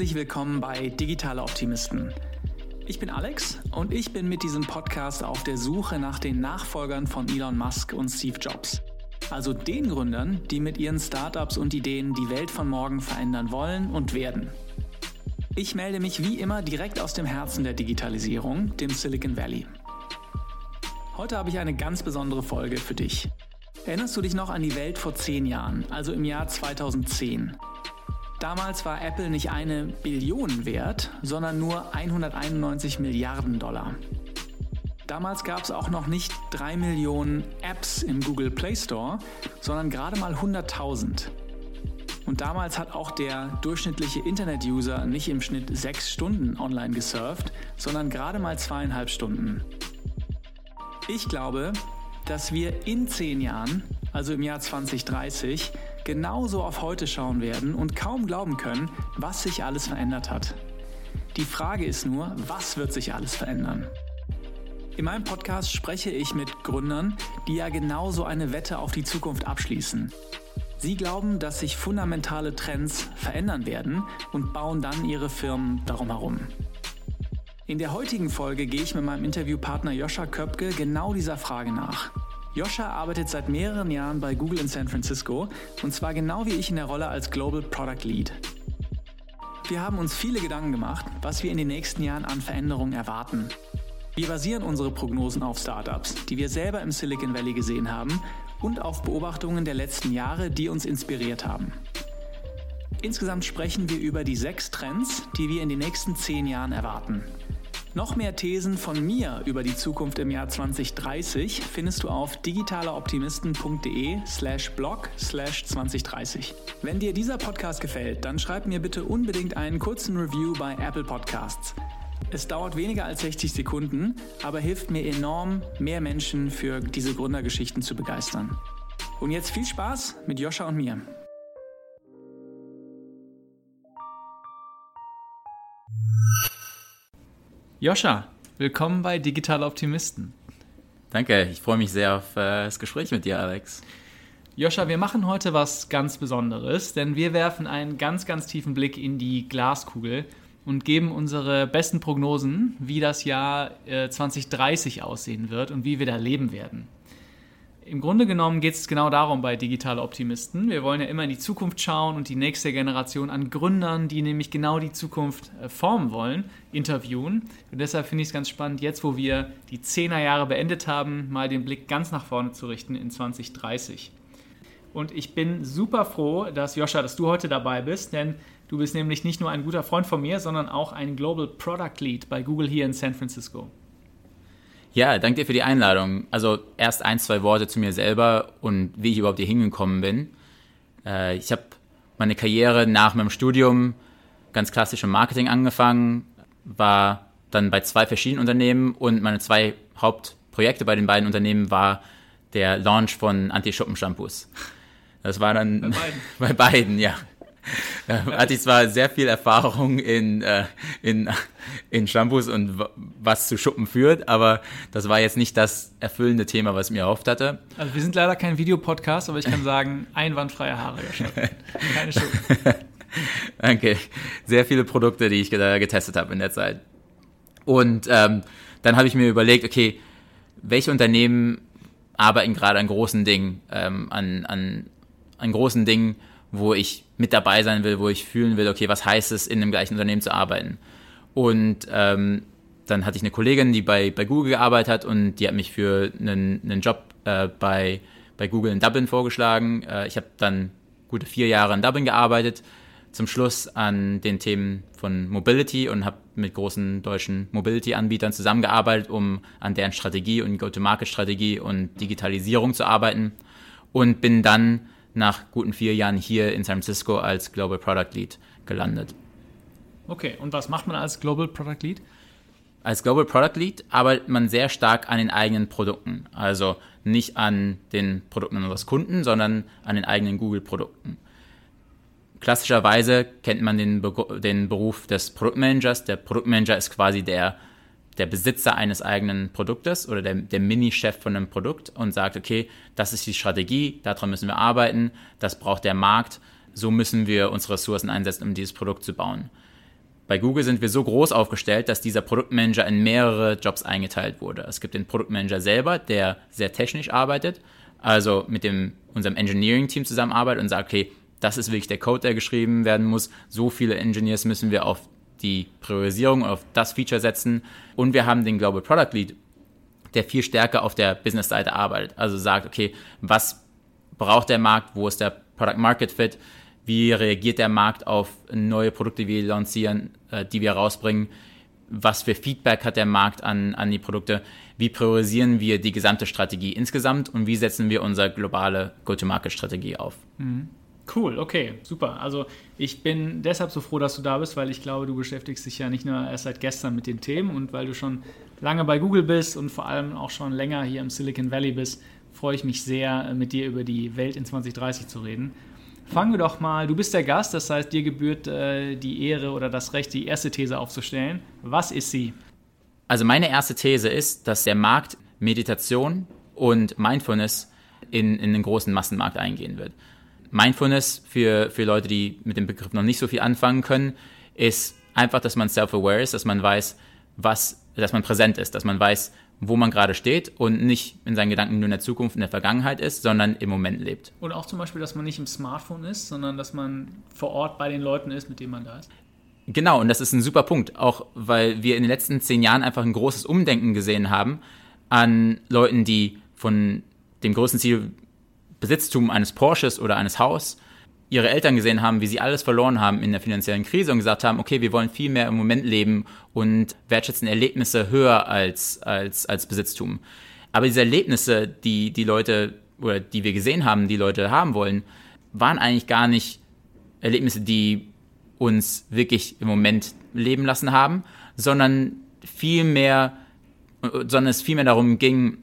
Herzlich willkommen bei Digitale Optimisten. Ich bin Alex und ich bin mit diesem Podcast auf der Suche nach den Nachfolgern von Elon Musk und Steve Jobs. Also den Gründern, die mit ihren Startups und Ideen die Welt von morgen verändern wollen und werden. Ich melde mich wie immer direkt aus dem Herzen der Digitalisierung, dem Silicon Valley. Heute habe ich eine ganz besondere Folge für dich. Erinnerst du dich noch an die Welt vor zehn Jahren, also im Jahr 2010? Damals war Apple nicht eine Billion wert, sondern nur 191 Milliarden Dollar. Damals gab es auch noch nicht 3 Millionen Apps im Google Play Store, sondern gerade mal 100.000. Und damals hat auch der durchschnittliche Internet-User nicht im Schnitt 6 Stunden online gesurft, sondern gerade mal zweieinhalb Stunden. Ich glaube, dass wir in 10 Jahren, also im Jahr 2030, genauso auf heute schauen werden und kaum glauben können, was sich alles verändert hat. Die Frage ist nur, was wird sich alles verändern? In meinem Podcast spreche ich mit Gründern, die ja genauso eine Wette auf die Zukunft abschließen. Sie glauben, dass sich fundamentale Trends verändern werden und bauen dann ihre Firmen darum herum. In der heutigen Folge gehe ich mit meinem Interviewpartner Joscha Köpke genau dieser Frage nach. Joscha arbeitet seit mehreren Jahren bei Google in San Francisco und zwar genau wie ich in der Rolle als Global Product Lead. Wir haben uns viele Gedanken gemacht, was wir in den nächsten Jahren an Veränderungen erwarten. Wir basieren unsere Prognosen auf Startups, die wir selber im Silicon Valley gesehen haben und auf Beobachtungen der letzten Jahre, die uns inspiriert haben. Insgesamt sprechen wir über die sechs Trends, die wir in den nächsten zehn Jahren erwarten. Noch mehr Thesen von mir über die Zukunft im Jahr 2030 findest du auf digitaleoptimisten.de slash blog slash 2030. Wenn dir dieser Podcast gefällt, dann schreib mir bitte unbedingt einen kurzen Review bei Apple Podcasts. Es dauert weniger als 60 Sekunden, aber hilft mir enorm, mehr Menschen für diese Gründergeschichten zu begeistern. Und jetzt viel Spaß mit Joscha und mir. Joscha, willkommen bei Digitale Optimisten. Danke, ich freue mich sehr auf äh, das Gespräch mit dir, Alex. Joscha, wir machen heute was ganz Besonderes, denn wir werfen einen ganz, ganz tiefen Blick in die Glaskugel und geben unsere besten Prognosen, wie das Jahr äh, 2030 aussehen wird und wie wir da leben werden. Im Grunde genommen geht es genau darum bei Digitale Optimisten. Wir wollen ja immer in die Zukunft schauen und die nächste Generation an Gründern, die nämlich genau die Zukunft äh, formen wollen, interviewen. Und deshalb finde ich es ganz spannend, jetzt wo wir die 10er Jahre beendet haben, mal den Blick ganz nach vorne zu richten in 2030. Und ich bin super froh, dass Joscha, dass du heute dabei bist, denn du bist nämlich nicht nur ein guter Freund von mir, sondern auch ein Global Product Lead bei Google hier in San Francisco. Ja, danke dir für die Einladung. Also erst ein, zwei Worte zu mir selber und wie ich überhaupt hier hingekommen bin. Äh, ich habe meine Karriere nach meinem Studium ganz klassisch im Marketing angefangen, war dann bei zwei verschiedenen Unternehmen und meine zwei Hauptprojekte bei den beiden Unternehmen war der Launch von Anti-Schuppen-Shampoos. Das war dann bei beiden, bei beiden ja. Da hatte ich zwar sehr viel Erfahrung in, äh, in, in Shampoos und was zu Schuppen führt, aber das war jetzt nicht das erfüllende Thema, was ich mir erhofft hatte. Also wir sind leider kein Videopodcast, aber ich kann sagen, einwandfreie Haare. Keine Schuppen. Danke. Sehr viele Produkte, die ich getestet habe in der Zeit. Und ähm, dann habe ich mir überlegt, okay, welche Unternehmen arbeiten gerade an großen Dingen, ähm, an, an, an großen Dingen, wo ich mit dabei sein will, wo ich fühlen will, okay, was heißt es, in dem gleichen Unternehmen zu arbeiten. Und ähm, dann hatte ich eine Kollegin, die bei, bei Google gearbeitet hat und die hat mich für einen, einen Job äh, bei, bei Google in Dublin vorgeschlagen. Äh, ich habe dann gute vier Jahre in Dublin gearbeitet, zum Schluss an den Themen von Mobility und habe mit großen deutschen Mobility-Anbietern zusammengearbeitet, um an deren Strategie und Go-to-Market-Strategie und Digitalisierung zu arbeiten und bin dann nach guten vier Jahren hier in San Francisco als Global Product Lead gelandet. Okay, und was macht man als Global Product Lead? Als Global Product Lead arbeitet man sehr stark an den eigenen Produkten. Also nicht an den Produkten unseres Kunden, sondern an den eigenen Google-Produkten. Klassischerweise kennt man den, Be den Beruf des Produktmanagers. Der Produktmanager ist quasi der der Besitzer eines eigenen Produktes oder der, der Mini-Chef von einem Produkt und sagt, okay, das ist die Strategie, daran müssen wir arbeiten, das braucht der Markt, so müssen wir unsere Ressourcen einsetzen, um dieses Produkt zu bauen. bei Google sind wir so groß aufgestellt, dass dieser Produktmanager in mehrere Jobs eingeteilt wurde. Es gibt den Produktmanager selber, der sehr technisch arbeitet, also mit dem, unserem Engineering-Team zusammenarbeitet und sagt, okay, das ist wirklich der Code, der geschrieben werden muss. So viele Engineers müssen wir auf die Priorisierung, auf das Feature setzen. Und wir haben den Global Product Lead, der viel stärker auf der Business-Seite arbeitet. Also sagt, okay, was braucht der Markt, wo ist der Product Market Fit, wie reagiert der Markt auf neue Produkte, die wir lancieren, äh, die wir rausbringen, was für Feedback hat der Markt an, an die Produkte, wie priorisieren wir die gesamte Strategie insgesamt und wie setzen wir unsere globale Go-to-Market-Strategie auf. Mhm. Cool, okay, super. Also ich bin deshalb so froh, dass du da bist, weil ich glaube, du beschäftigst dich ja nicht nur erst seit gestern mit den Themen und weil du schon lange bei Google bist und vor allem auch schon länger hier im Silicon Valley bist, freue ich mich sehr, mit dir über die Welt in 2030 zu reden. Fangen wir doch mal, du bist der Gast, das heißt, dir gebührt äh, die Ehre oder das Recht, die erste These aufzustellen. Was ist sie? Also meine erste These ist, dass der Markt Meditation und Mindfulness in, in den großen Massenmarkt eingehen wird. Mindfulness für, für Leute, die mit dem Begriff noch nicht so viel anfangen können, ist einfach, dass man self-aware ist, dass man weiß, was, dass man präsent ist, dass man weiß, wo man gerade steht und nicht in seinen Gedanken nur in der Zukunft, in der Vergangenheit ist, sondern im Moment lebt. Und auch zum Beispiel, dass man nicht im Smartphone ist, sondern dass man vor Ort bei den Leuten ist, mit denen man da ist. Genau, und das ist ein super Punkt, auch weil wir in den letzten zehn Jahren einfach ein großes Umdenken gesehen haben an Leuten, die von dem größten Ziel Besitztum eines Porsches oder eines Haus ihre Eltern gesehen haben, wie sie alles verloren haben in der finanziellen Krise und gesagt haben, okay, wir wollen viel mehr im Moment leben und wertschätzen Erlebnisse höher als, als, als Besitztum. Aber diese Erlebnisse, die die Leute oder die wir gesehen haben, die Leute haben wollen, waren eigentlich gar nicht Erlebnisse, die uns wirklich im Moment leben lassen haben, sondern viel mehr, sondern es viel mehr darum ging,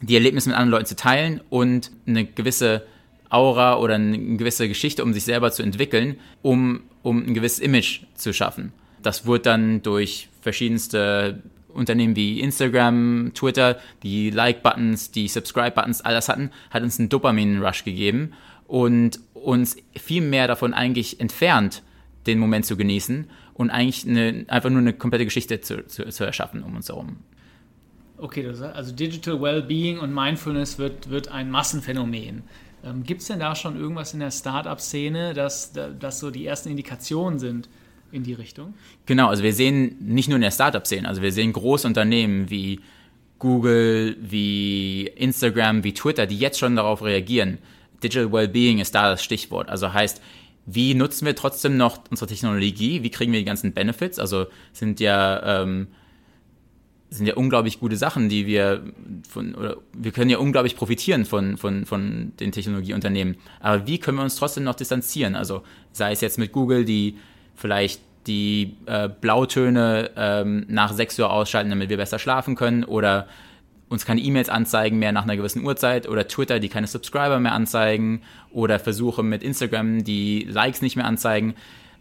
die Erlebnisse mit anderen Leuten zu teilen und eine gewisse Aura oder eine gewisse Geschichte, um sich selber zu entwickeln, um, um ein gewisses Image zu schaffen. Das wurde dann durch verschiedenste Unternehmen wie Instagram, Twitter, die Like-Buttons, die Subscribe-Buttons, all das hatten, hat uns einen Dopamin-Rush gegeben und uns viel mehr davon eigentlich entfernt, den Moment zu genießen und eigentlich eine, einfach nur eine komplette Geschichte zu, zu, zu erschaffen um uns herum. Okay, also Digital Wellbeing und Mindfulness wird, wird ein Massenphänomen. Ähm, Gibt es denn da schon irgendwas in der Startup-Szene, dass, dass so die ersten Indikationen sind in die Richtung? Genau, also wir sehen nicht nur in der Startup-Szene, also wir sehen große Unternehmen wie Google, wie Instagram, wie Twitter, die jetzt schon darauf reagieren. Digital Wellbeing ist da das Stichwort. Also heißt, wie nutzen wir trotzdem noch unsere Technologie? Wie kriegen wir die ganzen Benefits? Also sind ja ähm, sind ja unglaublich gute Sachen, die wir von, oder wir können ja unglaublich profitieren von, von, von den Technologieunternehmen. Aber wie können wir uns trotzdem noch distanzieren? Also sei es jetzt mit Google, die vielleicht die äh, Blautöne ähm, nach 6 Uhr ausschalten, damit wir besser schlafen können oder uns keine E-Mails anzeigen mehr nach einer gewissen Uhrzeit oder Twitter, die keine Subscriber mehr anzeigen oder Versuche mit Instagram, die Likes nicht mehr anzeigen.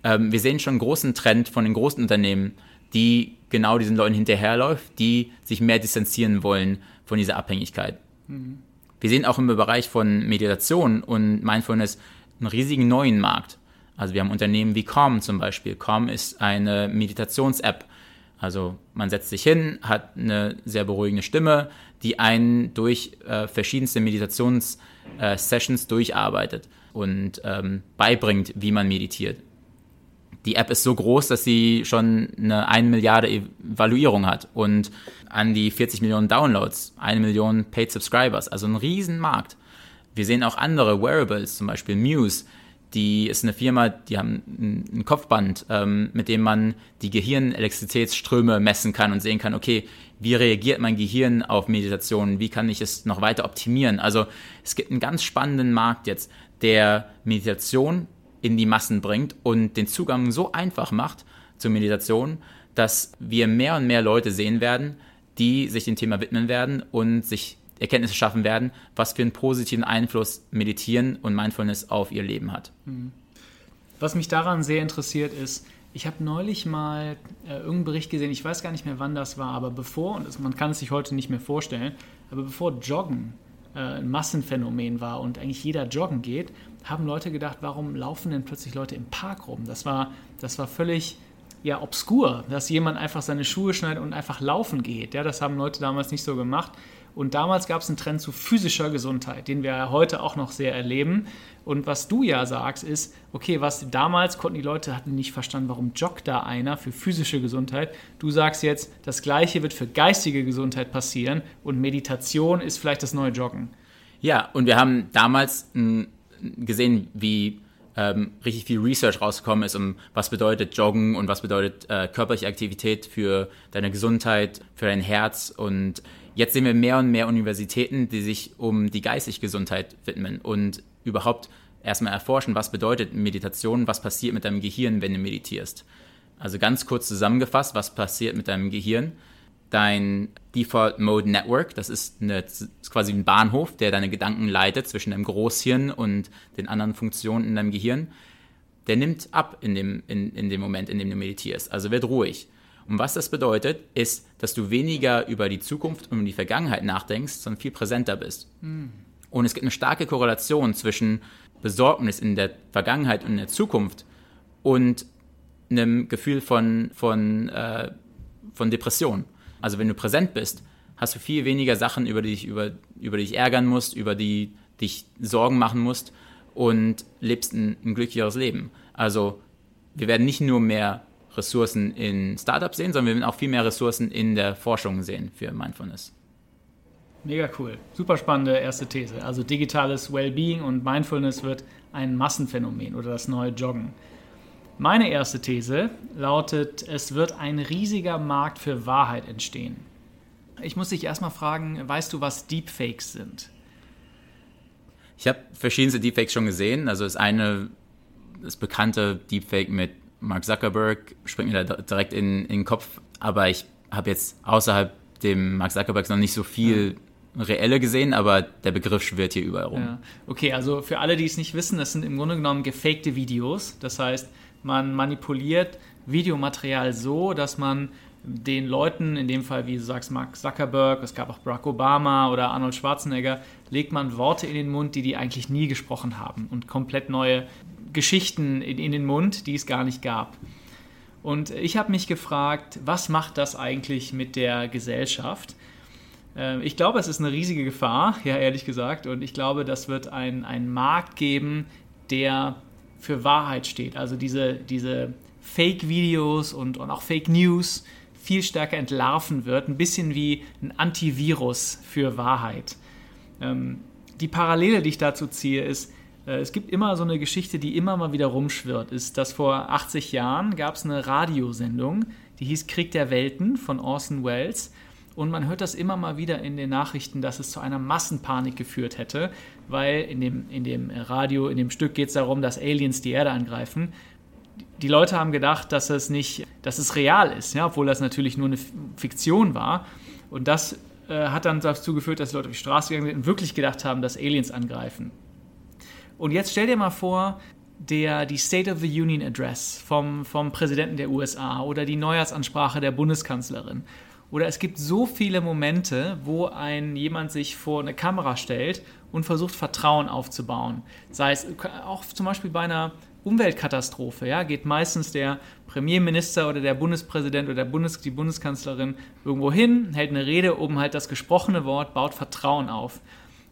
Ähm, wir sehen schon einen großen Trend von den großen Unternehmen, die genau diesen Leuten hinterherläuft, die sich mehr distanzieren wollen von dieser Abhängigkeit. Mhm. Wir sehen auch im Bereich von Meditation und Mindfulness einen riesigen neuen Markt. Also wir haben Unternehmen wie Calm zum Beispiel. Calm ist eine Meditations-App. Also man setzt sich hin, hat eine sehr beruhigende Stimme, die einen durch äh, verschiedenste Meditations-Sessions äh, durcharbeitet und ähm, beibringt, wie man meditiert die App ist so groß, dass sie schon eine 1 Milliarde Evaluierung hat und an die 40 Millionen Downloads, eine Million Paid Subscribers, also ein Riesenmarkt. Wir sehen auch andere Wearables, zum Beispiel Muse, die ist eine Firma, die haben ein Kopfband, ähm, mit dem man die Gehirnelektrizitätsströme messen kann und sehen kann, okay, wie reagiert mein Gehirn auf Meditation, wie kann ich es noch weiter optimieren. Also es gibt einen ganz spannenden Markt jetzt, der Meditation in die Massen bringt und den Zugang so einfach macht zur Meditation, dass wir mehr und mehr Leute sehen werden, die sich dem Thema widmen werden und sich Erkenntnisse schaffen werden, was für einen positiven Einfluss Meditieren und Mindfulness auf ihr Leben hat. Mhm. Was mich daran sehr interessiert ist, ich habe neulich mal äh, irgendeinen Bericht gesehen, ich weiß gar nicht mehr, wann das war, aber bevor, und das, man kann es sich heute nicht mehr vorstellen, aber bevor Joggen äh, ein Massenphänomen war und eigentlich jeder joggen geht, haben Leute gedacht, warum laufen denn plötzlich Leute im Park rum? Das war, das war völlig ja obskur, dass jemand einfach seine Schuhe schneidet und einfach laufen geht. Ja, das haben Leute damals nicht so gemacht. Und damals gab es einen Trend zu physischer Gesundheit, den wir heute auch noch sehr erleben. Und was du ja sagst, ist, okay, was damals konnten die Leute, hatten nicht verstanden, warum joggt da einer für physische Gesundheit. Du sagst jetzt, das Gleiche wird für geistige Gesundheit passieren und Meditation ist vielleicht das neue Joggen. Ja, und wir haben damals gesehen, wie ähm, richtig viel Research rausgekommen ist, um was bedeutet Joggen und was bedeutet äh, körperliche Aktivität für deine Gesundheit, für dein Herz. Und jetzt sehen wir mehr und mehr Universitäten, die sich um die geistige Gesundheit widmen und überhaupt erstmal erforschen, was bedeutet Meditation, was passiert mit deinem Gehirn, wenn du meditierst. Also ganz kurz zusammengefasst, was passiert mit deinem Gehirn dein Default Mode Network. Das ist, eine, das ist quasi ein Bahnhof, der deine Gedanken leitet zwischen deinem Großhirn und den anderen Funktionen in deinem Gehirn. Der nimmt ab in dem, in, in dem Moment, in dem du meditierst. Also wird ruhig. Und was das bedeutet, ist, dass du weniger über die Zukunft und die Vergangenheit nachdenkst, sondern viel präsenter bist. Mhm. Und es gibt eine starke Korrelation zwischen Besorgnis in der Vergangenheit und in der Zukunft und einem Gefühl von, von, äh, von Depression. Also wenn du präsent bist, hast du viel weniger Sachen, über die dich, über, über dich ärgern musst, über die dich Sorgen machen musst und lebst ein, ein glücklicheres Leben. Also wir werden nicht nur mehr Ressourcen in Startups sehen, sondern wir werden auch viel mehr Ressourcen in der Forschung sehen für Mindfulness. Mega cool. Super spannende erste These. Also digitales Wellbeing und Mindfulness wird ein Massenphänomen oder das neue Joggen. Meine erste These lautet, es wird ein riesiger Markt für Wahrheit entstehen. Ich muss dich erstmal fragen, weißt du, was Deepfakes sind? Ich habe verschiedenste Deepfakes schon gesehen. Also das eine, das bekannte Deepfake mit Mark Zuckerberg springt mir da direkt in, in den Kopf. Aber ich habe jetzt außerhalb dem Mark Zuckerberg noch nicht so viel ja. reelle gesehen, aber der Begriff schwirrt hier überall rum. Ja. Okay, also für alle, die es nicht wissen, das sind im Grunde genommen gefakte Videos. Das heißt, man manipuliert Videomaterial so, dass man den Leuten, in dem Fall, wie du sagst, Mark Zuckerberg, es gab auch Barack Obama oder Arnold Schwarzenegger, legt man Worte in den Mund, die die eigentlich nie gesprochen haben und komplett neue Geschichten in, in den Mund, die es gar nicht gab. Und ich habe mich gefragt, was macht das eigentlich mit der Gesellschaft? Äh, ich glaube, es ist eine riesige Gefahr, ja, ehrlich gesagt. Und ich glaube, das wird einen Markt geben, der für Wahrheit steht. Also diese, diese Fake-Videos und, und auch Fake News viel stärker entlarven wird. Ein bisschen wie ein Antivirus für Wahrheit. Ähm, die Parallele, die ich dazu ziehe, ist, äh, es gibt immer so eine Geschichte, die immer mal wieder rumschwirrt. Ist, dass vor 80 Jahren gab es eine Radiosendung, die hieß Krieg der Welten von Orson Welles. Und man hört das immer mal wieder in den Nachrichten, dass es zu einer Massenpanik geführt hätte, weil in dem, in dem Radio, in dem Stück geht es darum, dass Aliens die Erde angreifen. Die Leute haben gedacht, dass es nicht, dass es real ist, ja, obwohl das natürlich nur eine Fiktion war. Und das äh, hat dann dazu geführt, dass die Leute auf die Straße gegangen sind und wirklich gedacht haben, dass Aliens angreifen. Und jetzt stell dir mal vor, der, die State of the Union Address vom, vom Präsidenten der USA oder die Neujahrsansprache der Bundeskanzlerin oder es gibt so viele Momente, wo ein jemand sich vor eine Kamera stellt und versucht Vertrauen aufzubauen. Sei es auch zum Beispiel bei einer Umweltkatastrophe, ja, geht meistens der Premierminister oder der Bundespräsident oder der Bundes, die Bundeskanzlerin irgendwo hin, hält eine Rede, oben halt das gesprochene Wort, baut Vertrauen auf.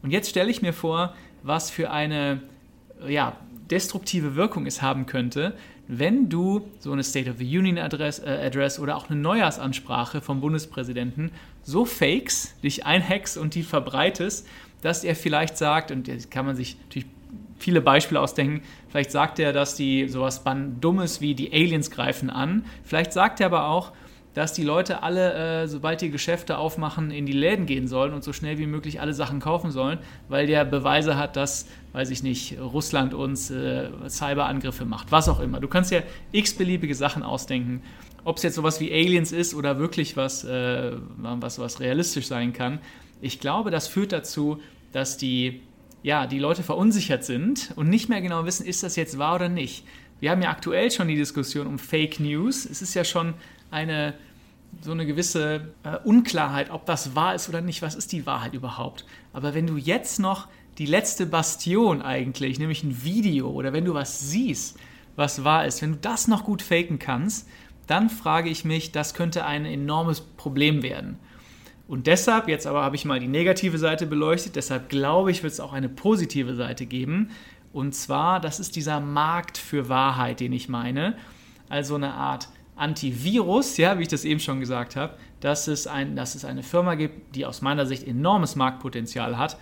Und jetzt stelle ich mir vor, was für eine ja, destruktive Wirkung es haben könnte, wenn du so eine State of the Union Address, äh, Address oder auch eine Neujahrsansprache vom Bundespräsidenten so fakes, dich einhackst und die verbreitest, dass er vielleicht sagt, und jetzt kann man sich natürlich viele Beispiele ausdenken, vielleicht sagt er, dass die sowas Dummes wie die Aliens greifen an, vielleicht sagt er aber auch, dass die Leute alle, äh, sobald die Geschäfte aufmachen, in die Läden gehen sollen und so schnell wie möglich alle Sachen kaufen sollen, weil der Beweise hat, dass, weiß ich nicht, Russland uns äh, Cyberangriffe macht, was auch immer. Du kannst ja x-beliebige Sachen ausdenken. Ob es jetzt sowas wie Aliens ist oder wirklich was, äh, was, was realistisch sein kann. Ich glaube, das führt dazu, dass die, ja, die Leute verunsichert sind und nicht mehr genau wissen, ist das jetzt wahr oder nicht. Wir haben ja aktuell schon die Diskussion um Fake News. Es ist ja schon eine so eine gewisse äh, Unklarheit, ob das wahr ist oder nicht. Was ist die Wahrheit überhaupt? Aber wenn du jetzt noch die letzte Bastion eigentlich, nämlich ein Video oder wenn du was siehst, was wahr ist, wenn du das noch gut faken kannst, dann frage ich mich, das könnte ein enormes Problem werden. Und deshalb, jetzt aber habe ich mal die negative Seite beleuchtet, deshalb glaube ich, wird es auch eine positive Seite geben. Und zwar, das ist dieser Markt für Wahrheit, den ich meine. Also eine Art Antivirus, ja, wie ich das eben schon gesagt habe, dass es, ein, dass es eine Firma gibt, die aus meiner Sicht enormes Marktpotenzial hat,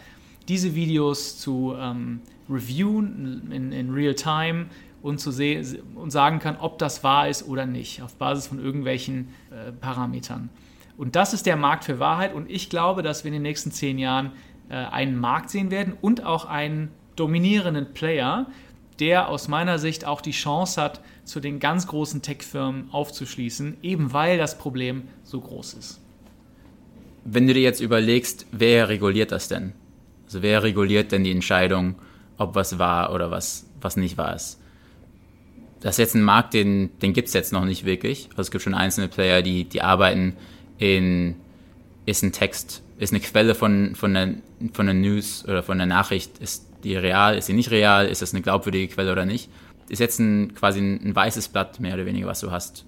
diese Videos zu ähm, reviewen in, in real time und, zu sehen, und sagen kann, ob das wahr ist oder nicht, auf Basis von irgendwelchen äh, Parametern. Und das ist der Markt für Wahrheit und ich glaube, dass wir in den nächsten zehn Jahren äh, einen Markt sehen werden und auch einen dominierenden Player, der aus meiner Sicht auch die Chance hat, zu den ganz großen Tech-Firmen aufzuschließen, eben weil das Problem so groß ist. Wenn du dir jetzt überlegst, wer reguliert das denn? Also wer reguliert denn die Entscheidung, ob was wahr oder was, was nicht wahr ist? Das ist jetzt ein Markt, den, den gibt es jetzt noch nicht wirklich. Also es gibt schon einzelne Player, die, die arbeiten in, ist ein Text, ist eine Quelle von, von, der, von der News oder von der Nachricht, ist die real, ist sie nicht real, ist das eine glaubwürdige Quelle oder nicht? Ist jetzt ein, quasi ein, ein weißes Blatt, mehr oder weniger, was du hast.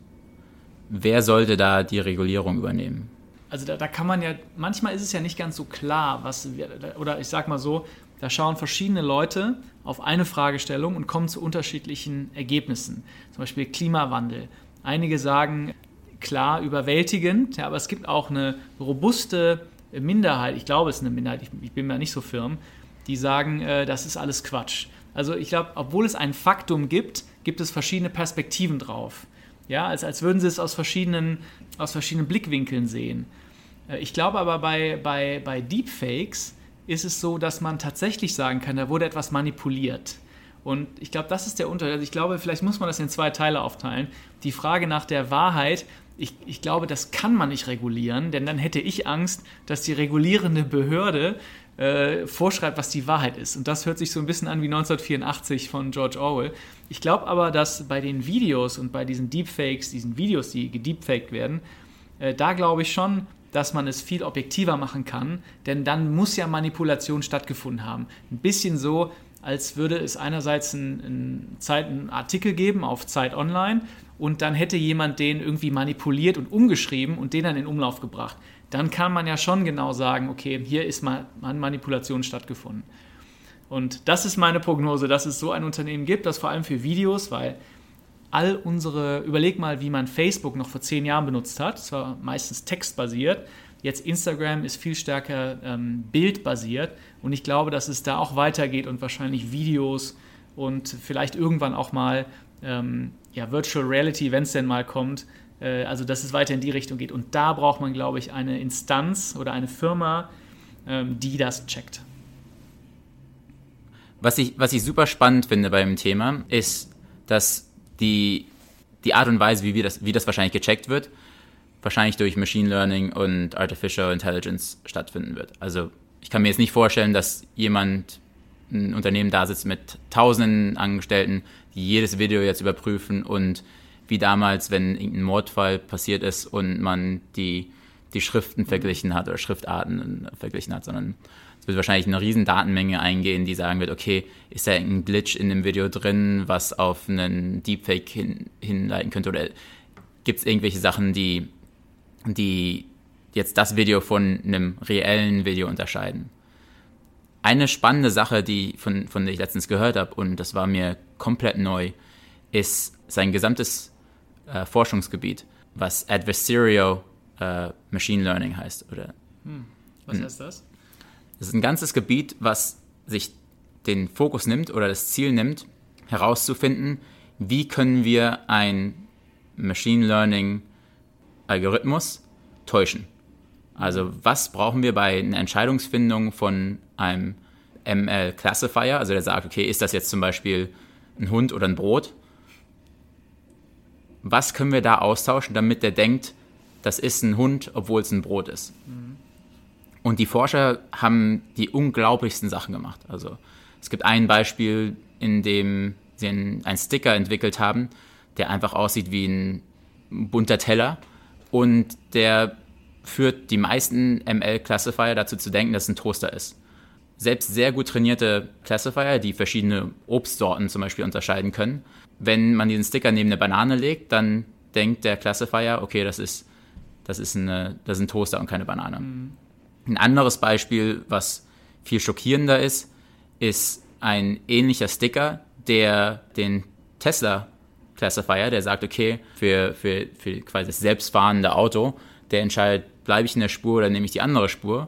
Wer sollte da die Regulierung übernehmen? Also da, da, kann man ja, manchmal ist es ja nicht ganz so klar, was oder ich sag mal so, da schauen verschiedene Leute auf eine Fragestellung und kommen zu unterschiedlichen Ergebnissen. Zum Beispiel Klimawandel. Einige sagen klar überwältigend, ja, aber es gibt auch eine robuste Minderheit, ich glaube es ist eine Minderheit, ich, ich bin mir nicht so firm, die sagen, äh, das ist alles Quatsch. Also ich glaube, obwohl es ein Faktum gibt, gibt es verschiedene Perspektiven drauf. Ja, als, als würden sie es aus verschiedenen, aus verschiedenen Blickwinkeln sehen. Äh, ich glaube aber bei, bei, bei Deepfakes ist es so, dass man tatsächlich sagen kann, da wurde etwas manipuliert. Und ich glaube, das ist der Unterschied. Also ich glaube, vielleicht muss man das in zwei Teile aufteilen. Die Frage nach der Wahrheit, ich, ich glaube, das kann man nicht regulieren, denn dann hätte ich Angst, dass die regulierende Behörde äh, vorschreibt, was die Wahrheit ist. Und das hört sich so ein bisschen an wie 1984 von George Orwell. Ich glaube aber, dass bei den Videos und bei diesen Deepfakes, diesen Videos, die gedeepfaked werden, äh, da glaube ich schon, dass man es viel objektiver machen kann, denn dann muss ja Manipulation stattgefunden haben. Ein bisschen so, als würde es einerseits einen, einen Artikel geben auf Zeit Online und dann hätte jemand den irgendwie manipuliert und umgeschrieben und den dann in Umlauf gebracht dann kann man ja schon genau sagen, okay, hier ist mal Manipulation stattgefunden. Und das ist meine Prognose, dass es so ein Unternehmen gibt, das vor allem für Videos, weil all unsere, überleg mal, wie man Facebook noch vor zehn Jahren benutzt hat, es war meistens textbasiert, jetzt Instagram ist viel stärker ähm, bildbasiert und ich glaube, dass es da auch weitergeht und wahrscheinlich Videos und vielleicht irgendwann auch mal ähm, ja, Virtual Reality, wenn es denn mal kommt, also dass es weiter in die Richtung geht. Und da braucht man, glaube ich, eine Instanz oder eine Firma, ähm, die das checkt. Was ich, was ich super spannend finde beim Thema, ist, dass die, die Art und Weise, wie, wir das, wie das wahrscheinlich gecheckt wird, wahrscheinlich durch Machine Learning und Artificial Intelligence stattfinden wird. Also ich kann mir jetzt nicht vorstellen, dass jemand, ein Unternehmen da sitzt mit tausenden Angestellten, die jedes Video jetzt überprüfen und wie damals, wenn irgendein Mordfall passiert ist und man die, die Schriften verglichen hat oder Schriftarten verglichen hat, sondern es wird wahrscheinlich eine riesen Datenmenge eingehen, die sagen wird, okay, ist da ein Glitch in dem Video drin, was auf einen Deepfake hin, hinleiten könnte oder gibt es irgendwelche Sachen, die, die jetzt das Video von einem reellen Video unterscheiden. Eine spannende Sache, die von, von der ich letztens gehört habe, und das war mir komplett neu, ist sein gesamtes äh, Forschungsgebiet, was Adversarial äh, Machine Learning heißt. Oder, hm. Was heißt das? Das ist ein ganzes Gebiet, was sich den Fokus nimmt oder das Ziel nimmt, herauszufinden, wie können wir ein Machine Learning Algorithmus täuschen. Also was brauchen wir bei einer Entscheidungsfindung von einem ML Classifier, also der sagt, okay, ist das jetzt zum Beispiel ein Hund oder ein Brot? Was können wir da austauschen, damit der denkt, das ist ein Hund, obwohl es ein Brot ist. Und die Forscher haben die unglaublichsten Sachen gemacht. Also es gibt ein Beispiel, in dem sie einen, einen Sticker entwickelt haben, der einfach aussieht wie ein bunter Teller und der führt die meisten ML-Classifier dazu zu denken, dass es ein Toaster ist. Selbst sehr gut trainierte Classifier, die verschiedene Obstsorten zum Beispiel unterscheiden können, wenn man diesen Sticker neben eine Banane legt, dann denkt der Classifier, okay, das ist, das ist, eine, das ist ein Toaster und keine Banane. Mhm. Ein anderes Beispiel, was viel schockierender ist, ist ein ähnlicher Sticker, der den Tesla Classifier, der sagt, okay, für, für, für quasi das selbstfahrende Auto, der entscheidet, bleibe ich in der Spur oder nehme ich die andere Spur,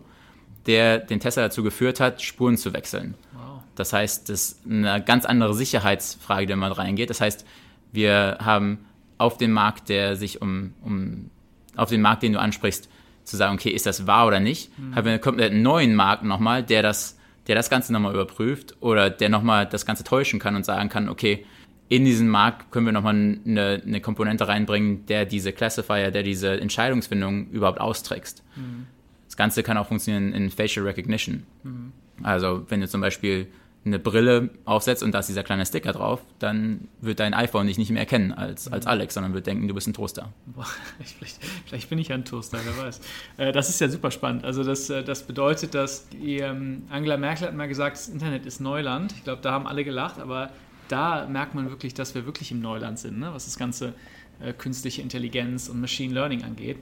der den Tesla dazu geführt hat, Spuren zu wechseln. Wow. Das heißt, das ist eine ganz andere Sicherheitsfrage, die man reingeht. Das heißt, wir haben auf dem Markt, der sich um, um auf den Markt, den du ansprichst, zu sagen, okay, ist das wahr oder nicht, mhm. haben wir einen komplett neuen Markt nochmal, der das, der das Ganze nochmal überprüft oder der nochmal das Ganze täuschen kann und sagen kann, okay, in diesen Markt können wir nochmal eine, eine Komponente reinbringen, der diese Classifier, der diese Entscheidungsfindung überhaupt austrägst. Mhm. Das Ganze kann auch funktionieren in Facial Recognition. Mhm. Also wenn du zum Beispiel eine Brille aufsetzt und da ist dieser kleine Sticker drauf, dann wird dein iPhone dich nicht mehr erkennen als, als mhm. Alex, sondern wird denken, du bist ein Toaster. Boah, vielleicht, vielleicht, bin ich ein Toaster, wer weiß. Äh, das ist ja super spannend. Also das, äh, das bedeutet, dass die, ähm, Angela Merkel hat mal gesagt, das Internet ist Neuland. Ich glaube, da haben alle gelacht, aber da merkt man wirklich, dass wir wirklich im Neuland sind, ne? was das ganze äh, künstliche Intelligenz und Machine Learning angeht.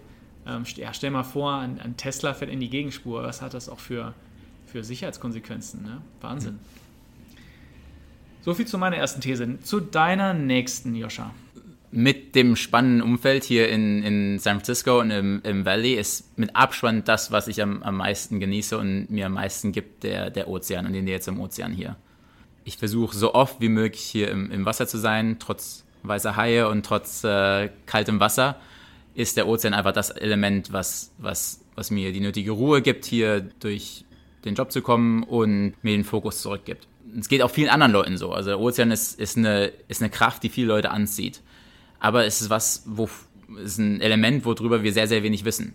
Ähm, ja, stell mal vor, ein, ein, Tesla fährt in die Gegenspur. Was hat das auch für, für Sicherheitskonsequenzen? Ne? Wahnsinn. Mhm. So viel zu meiner ersten These. Zu deiner nächsten, Joscha. Mit dem spannenden Umfeld hier in, in San Francisco und im, im Valley ist mit Abstand das, was ich am, am meisten genieße und mir am meisten gibt, der, der Ozean und die Nähe zum Ozean hier ich versuche so oft wie möglich hier im, im, Wasser zu sein, trotz weißer Haie und trotz äh, kaltem Wasser, ist der Ozean einfach das Element, was, was, was mir die nötige Ruhe gibt, hier durch den Job zu kommen und mir den Fokus zurückgibt. Es geht auch vielen anderen Leuten so. Also der Ozean ist, ist, eine, ist eine Kraft, die viele Leute anzieht. Aber es ist was, wo ist ein Element, worüber wir sehr, sehr wenig wissen.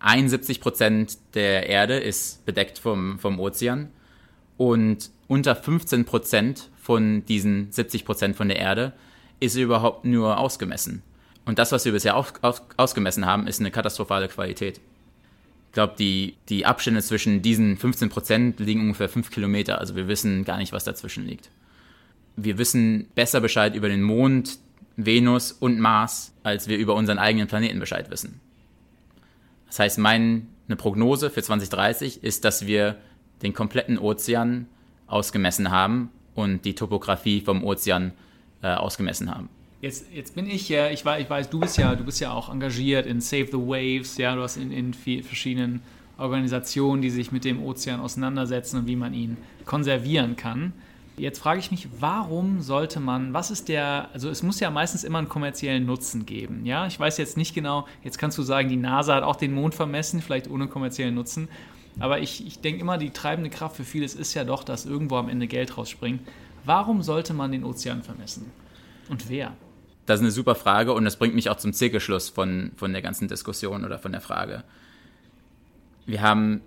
71 Prozent der Erde ist bedeckt vom, vom Ozean und unter 15 Prozent von diesen 70 Prozent von der Erde ist überhaupt nur ausgemessen. Und das, was wir bisher auf, auf, ausgemessen haben, ist eine katastrophale Qualität. Ich glaube, die, die Abstände zwischen diesen 15 Prozent liegen ungefähr 5 Kilometer. Also wir wissen gar nicht, was dazwischen liegt. Wir wissen besser Bescheid über den Mond, Venus und Mars, als wir über unseren eigenen Planeten Bescheid wissen. Das heißt, meine Prognose für 2030 ist, dass wir den kompletten Ozean ausgemessen haben und die Topografie vom Ozean äh, ausgemessen haben. Jetzt, jetzt bin ich ja, ich, weiß, ich weiß, du bist ja, du bist ja auch engagiert in Save the Waves, ja, du hast in, in verschiedenen Organisationen, die sich mit dem Ozean auseinandersetzen und wie man ihn konservieren kann. Jetzt frage ich mich, warum sollte man, was ist der, also es muss ja meistens immer einen kommerziellen Nutzen geben, ja? Ich weiß jetzt nicht genau, jetzt kannst du sagen, die NASA hat auch den Mond vermessen, vielleicht ohne kommerziellen Nutzen. Aber ich, ich denke immer, die treibende Kraft für vieles ist ja doch, dass irgendwo am Ende Geld rausspringt. Warum sollte man den Ozean vermessen? Und wer? Das ist eine super Frage und das bringt mich auch zum Zirkelschluss von, von der ganzen Diskussion oder von der Frage. Wir haben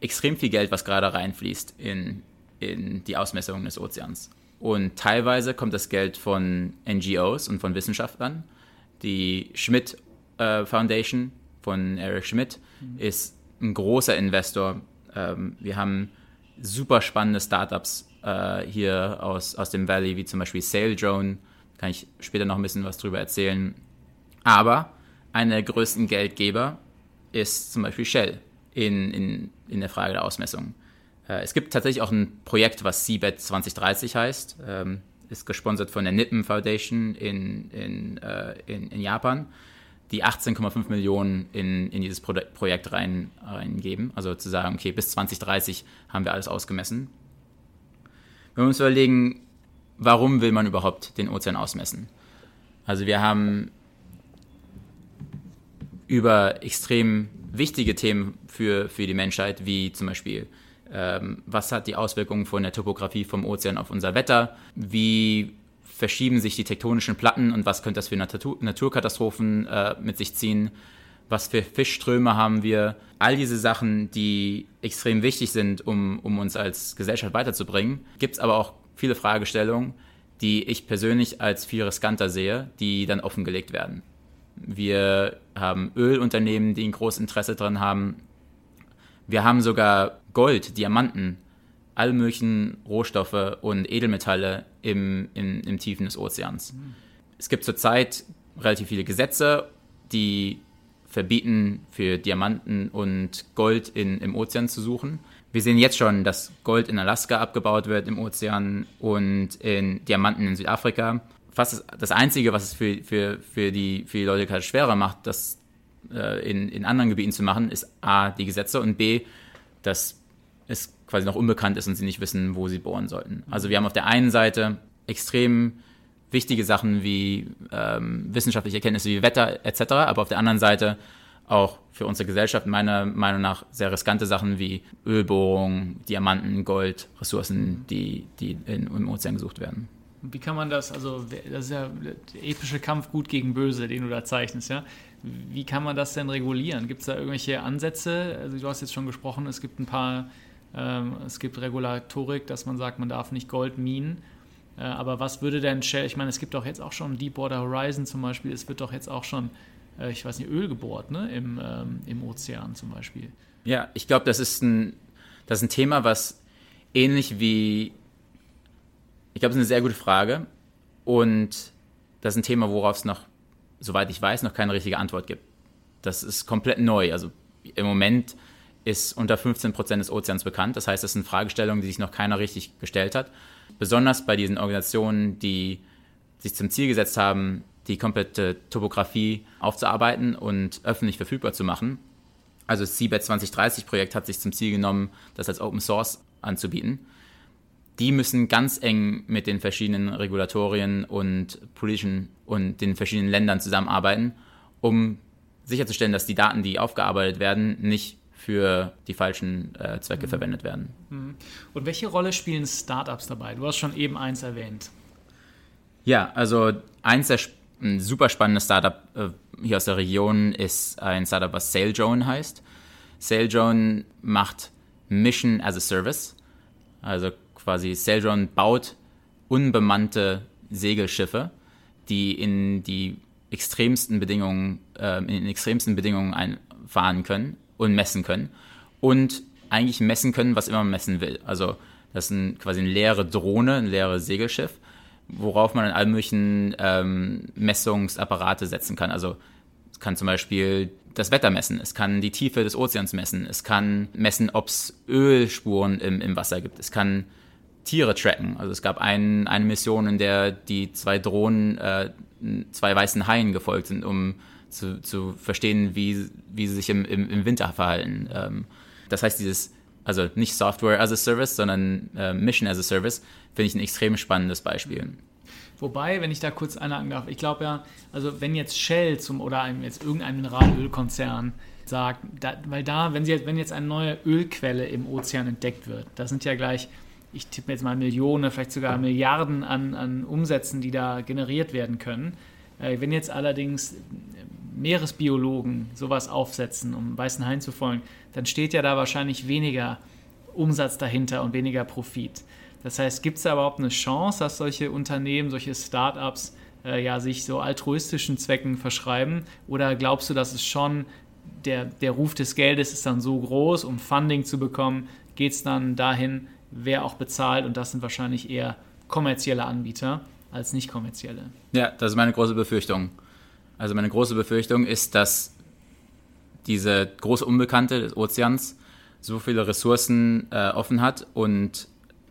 extrem viel Geld, was gerade reinfließt in, in die Ausmessung des Ozeans. Und teilweise kommt das Geld von NGOs und von Wissenschaftlern. Die Schmidt äh, Foundation von Eric Schmidt mhm. ist ein großer Investor. Ähm, wir haben super spannende Startups äh, hier aus, aus dem Valley, wie zum Beispiel Sail Drone. Kann ich später noch ein bisschen was drüber erzählen. Aber einer der größten Geldgeber ist zum Beispiel Shell in, in, in der Frage der Ausmessung. Äh, es gibt tatsächlich auch ein Projekt, was Seabed 2030 heißt. Ähm, ist gesponsert von der Nippon Foundation in, in, äh, in, in Japan die 18,5 Millionen in, in dieses Pro Projekt rein, reingeben. Also zu sagen, okay, bis 2030 haben wir alles ausgemessen. Wenn wir uns überlegen, warum will man überhaupt den Ozean ausmessen? Also wir haben über extrem wichtige Themen für, für die Menschheit, wie zum Beispiel, ähm, was hat die Auswirkungen von der Topografie vom Ozean auf unser Wetter, wie verschieben sich die tektonischen Platten und was könnte das für Natur Naturkatastrophen äh, mit sich ziehen? Was für Fischströme haben wir? All diese Sachen, die extrem wichtig sind, um, um uns als Gesellschaft weiterzubringen. Gibt es aber auch viele Fragestellungen, die ich persönlich als viel riskanter sehe, die dann offengelegt werden. Wir haben Ölunternehmen, die ein großes Interesse daran haben. Wir haben sogar Gold, Diamanten, alle möglichen Rohstoffe und Edelmetalle im, im, im Tiefen des Ozeans. Es gibt zurzeit relativ viele Gesetze, die verbieten, für Diamanten und Gold in, im Ozean zu suchen. Wir sehen jetzt schon, dass Gold in Alaska abgebaut wird im Ozean und in Diamanten in Südafrika. Fast das Einzige, was es für, für, für, die, für die Leute gerade schwerer macht, das äh, in, in anderen Gebieten zu machen, ist A, die Gesetze und B, dass es quasi noch unbekannt ist und sie nicht wissen, wo sie bohren sollten. Also wir haben auf der einen Seite extrem wichtige Sachen wie ähm, wissenschaftliche Erkenntnisse wie Wetter etc., aber auf der anderen Seite auch für unsere Gesellschaft meiner Meinung nach sehr riskante Sachen wie Ölbohrung, Diamanten, Gold, Ressourcen, die, die in, im Ozean gesucht werden. Wie kann man das, also das ist ja der epische Kampf gut gegen böse, den du da zeichnest, ja? Wie kann man das denn regulieren? Gibt es da irgendwelche Ansätze? Also du hast jetzt schon gesprochen, es gibt ein paar, ähm, es gibt Regulatorik, dass man sagt, man darf nicht Gold minen. Äh, aber was würde denn Shell, ich meine, es gibt doch jetzt auch schon Deepwater Horizon zum Beispiel, es wird doch jetzt auch schon, äh, ich weiß nicht, Öl gebohrt, ne? Im, ähm, im Ozean zum Beispiel. Ja, ich glaube, das ist ein, das ist ein Thema, was ähnlich wie, ich glaube, das ist eine sehr gute Frage. Und das ist ein Thema, worauf es noch, soweit ich weiß, noch keine richtige Antwort gibt. Das ist komplett neu. Also im Moment ist unter 15 Prozent des Ozeans bekannt. Das heißt, das sind Fragestellungen, die sich noch keiner richtig gestellt hat. Besonders bei diesen Organisationen, die sich zum Ziel gesetzt haben, die komplette Topografie aufzuarbeiten und öffentlich verfügbar zu machen. Also das Seabed 2030 Projekt hat sich zum Ziel genommen, das als Open Source anzubieten. Die müssen ganz eng mit den verschiedenen Regulatorien und politischen und den verschiedenen Ländern zusammenarbeiten, um sicherzustellen, dass die Daten, die aufgearbeitet werden, nicht für die falschen äh, Zwecke mhm. verwendet werden. Mhm. Und welche Rolle spielen Startups dabei? Du hast schon eben eins erwähnt. Ja, also eins der ein super spannendes Startup äh, hier aus der Region ist ein Startup, was SailDrone heißt. SailDrone macht Mission as a Service. Also quasi SailDrone baut unbemannte Segelschiffe, die in die extremsten Bedingungen, äh, in den extremsten Bedingungen einfahren können und messen können. Und eigentlich messen können, was immer man messen will. Also das ist ein, quasi eine leere Drohne, ein leeres Segelschiff, worauf man in allen möglichen ähm, Messungsapparate setzen kann. Also es kann zum Beispiel das Wetter messen, es kann die Tiefe des Ozeans messen, es kann messen, ob es Ölspuren im, im Wasser gibt, es kann Tiere tracken. Also es gab ein, eine Mission, in der die zwei Drohnen äh, zwei weißen Haien gefolgt sind, um zu, zu verstehen, wie, wie sie sich im, im, im Winter verhalten. Ähm, das heißt, dieses, also nicht Software as a Service, sondern äh, Mission as a Service, finde ich ein extrem spannendes Beispiel. Wobei, wenn ich da kurz einhaken darf, ich glaube ja, also wenn jetzt Shell zum oder einem, jetzt irgendein Mineralölkonzern sagt, da, weil da, wenn, sie jetzt, wenn jetzt eine neue Ölquelle im Ozean entdeckt wird, da sind ja gleich, ich tippe jetzt mal Millionen, vielleicht sogar Milliarden an, an Umsätzen, die da generiert werden können. Äh, wenn jetzt allerdings Meeresbiologen sowas aufsetzen, um weißen Hain zu folgen, dann steht ja da wahrscheinlich weniger Umsatz dahinter und weniger Profit. Das heißt, gibt es da überhaupt eine Chance, dass solche Unternehmen, solche Startups äh, ja sich so altruistischen Zwecken verschreiben? Oder glaubst du, dass es schon der, der Ruf des Geldes ist dann so groß, um Funding zu bekommen, geht es dann dahin, wer auch bezahlt und das sind wahrscheinlich eher kommerzielle Anbieter als nicht kommerzielle. Ja, das ist meine große Befürchtung. Also meine große Befürchtung ist, dass diese große Unbekannte des Ozeans so viele Ressourcen äh, offen hat und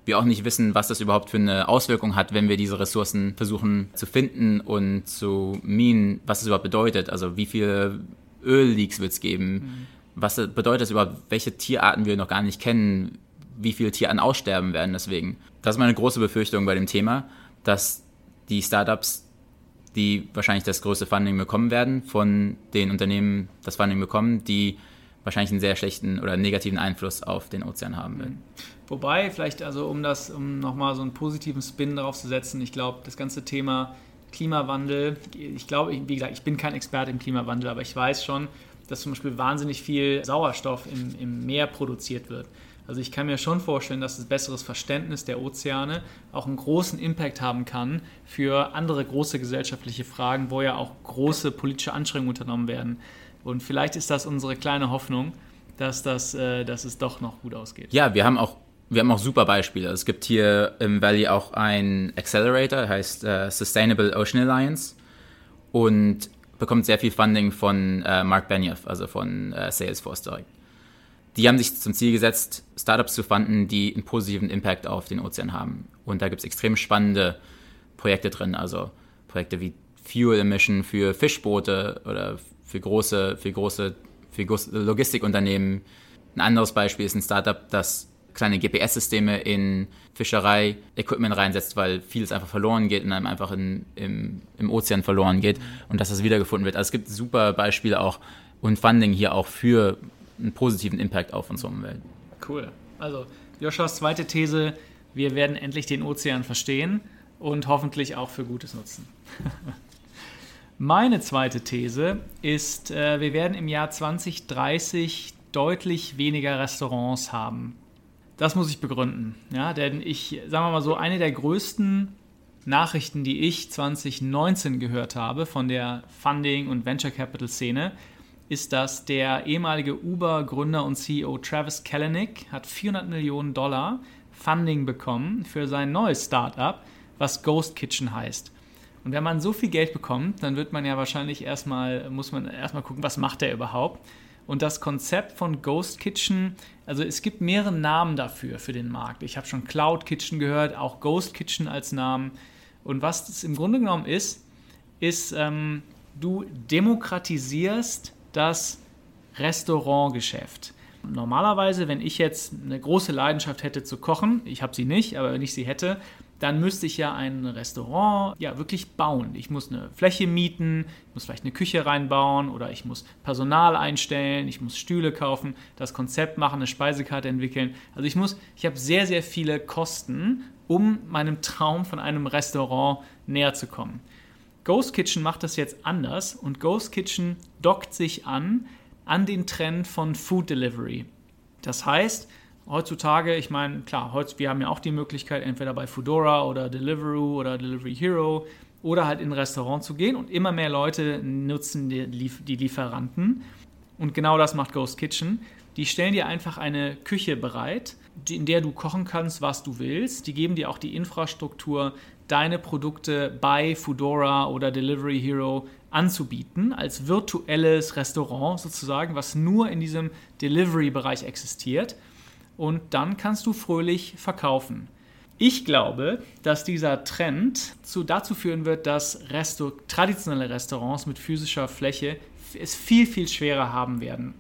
wir auch nicht wissen, was das überhaupt für eine Auswirkung hat, wenn wir diese Ressourcen versuchen zu finden und zu minen, was das überhaupt bedeutet. Also wie viele Ölleaks wird es geben? Mhm. Was bedeutet das überhaupt? Welche Tierarten wir noch gar nicht kennen? Wie viele Tierarten aussterben werden deswegen? Das ist meine große Befürchtung bei dem Thema, dass die Startups die wahrscheinlich das größte Funding bekommen werden, von den Unternehmen das Funding bekommen, die wahrscheinlich einen sehr schlechten oder negativen Einfluss auf den Ozean haben werden. Wobei, vielleicht also um das, um nochmal so einen positiven Spin darauf zu setzen, ich glaube, das ganze Thema Klimawandel, ich glaube, wie gesagt, ich bin kein Experte im Klimawandel, aber ich weiß schon, dass zum Beispiel wahnsinnig viel Sauerstoff im, im Meer produziert wird. Also ich kann mir schon vorstellen, dass das besseres Verständnis der Ozeane auch einen großen Impact haben kann für andere große gesellschaftliche Fragen, wo ja auch große politische Anstrengungen unternommen werden. Und vielleicht ist das unsere kleine Hoffnung, dass, das, äh, dass es doch noch gut ausgeht. Ja, wir haben auch, wir haben auch super Beispiele. Es gibt hier im Valley auch ein Accelerator, heißt äh, Sustainable Ocean Alliance. und bekommt sehr viel Funding von äh, Mark Benioff, also von äh, Salesforce direkt. Die haben sich zum Ziel gesetzt, Startups zu fanden, die einen positiven Impact auf den Ozean haben. Und da gibt es extrem spannende Projekte drin, also Projekte wie Fuel Emission für Fischboote oder für große, für große, für große Logistikunternehmen. Ein anderes Beispiel ist ein Startup, das kleine GPS-Systeme in Fischerei-Equipment reinsetzt, weil vieles einfach verloren geht und einem einfach in, im, im Ozean verloren geht und dass das wiedergefunden wird. Also es gibt super Beispiele auch und Funding hier auch für einen positiven Impact auf unsere Umwelt. Cool. Also Joschas zweite These, wir werden endlich den Ozean verstehen und hoffentlich auch für Gutes nutzen. Meine zweite These ist, äh, wir werden im Jahr 2030 deutlich weniger Restaurants haben. Das muss ich begründen. Ja, denn ich, sagen wir mal so, eine der größten Nachrichten, die ich 2019 gehört habe von der Funding- und Venture Capital-Szene, ist, dass der ehemalige Uber-Gründer und CEO Travis Kalanick hat 400 Millionen Dollar Funding bekommen für sein neues Startup, was Ghost Kitchen heißt. Und wenn man so viel Geld bekommt, dann wird man ja wahrscheinlich erstmal, muss man erstmal gucken, was macht der überhaupt. Und das Konzept von Ghost Kitchen, also es gibt mehrere Namen dafür, für den Markt. Ich habe schon Cloud Kitchen gehört, auch Ghost Kitchen als Namen. Und was das im Grunde genommen ist, ist, ähm, du demokratisierst das Restaurantgeschäft. Normalerweise, wenn ich jetzt eine große Leidenschaft hätte zu kochen, ich habe sie nicht, aber wenn ich sie hätte, dann müsste ich ja ein Restaurant ja wirklich bauen. Ich muss eine Fläche mieten, ich muss vielleicht eine Küche reinbauen oder ich muss Personal einstellen, ich muss Stühle kaufen, das Konzept machen, eine Speisekarte entwickeln. Also ich muss, ich habe sehr, sehr viele Kosten, um meinem Traum von einem Restaurant näher zu kommen. Ghost Kitchen macht das jetzt anders und Ghost Kitchen dockt sich an an den Trend von Food Delivery. Das heißt, heutzutage, ich meine, klar, heutz, wir haben ja auch die Möglichkeit, entweder bei Foodora oder Deliveroo oder Delivery Hero oder halt in ein Restaurant zu gehen und immer mehr Leute nutzen die, die Lieferanten. Und genau das macht Ghost Kitchen. Die stellen dir einfach eine Küche bereit, in der du kochen kannst, was du willst. Die geben dir auch die Infrastruktur, deine Produkte bei Foodora oder Delivery Hero anzubieten, als virtuelles Restaurant sozusagen, was nur in diesem Delivery-Bereich existiert und dann kannst du fröhlich verkaufen. Ich glaube, dass dieser Trend zu, dazu führen wird, dass Resto traditionelle Restaurants mit physischer Fläche es viel, viel schwerer haben werden.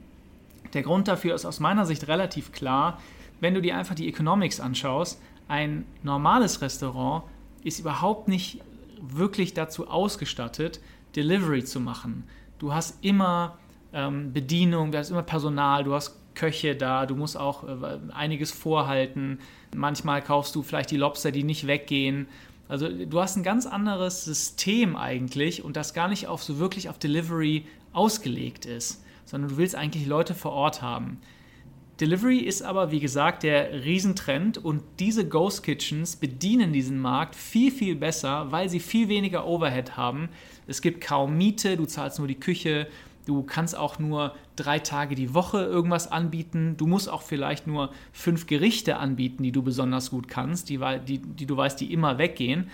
Der Grund dafür ist aus meiner Sicht relativ klar. Wenn du dir einfach die Economics anschaust, ein normales Restaurant ist überhaupt nicht wirklich dazu ausgestattet, Delivery zu machen. Du hast immer ähm, Bedienung, du hast immer Personal, du hast Köche da, du musst auch äh, einiges vorhalten. Manchmal kaufst du vielleicht die Lobster, die nicht weggehen. Also du hast ein ganz anderes System eigentlich und das gar nicht auf so wirklich auf Delivery ausgelegt ist, sondern du willst eigentlich Leute vor Ort haben. Delivery ist aber, wie gesagt, der Riesentrend und diese Ghost Kitchens bedienen diesen Markt viel, viel besser, weil sie viel weniger Overhead haben. Es gibt kaum Miete, du zahlst nur die Küche, Du kannst auch nur drei Tage die Woche irgendwas anbieten. Du musst auch vielleicht nur fünf Gerichte anbieten, die du besonders gut kannst, die, die, die du weißt, die immer weggehen.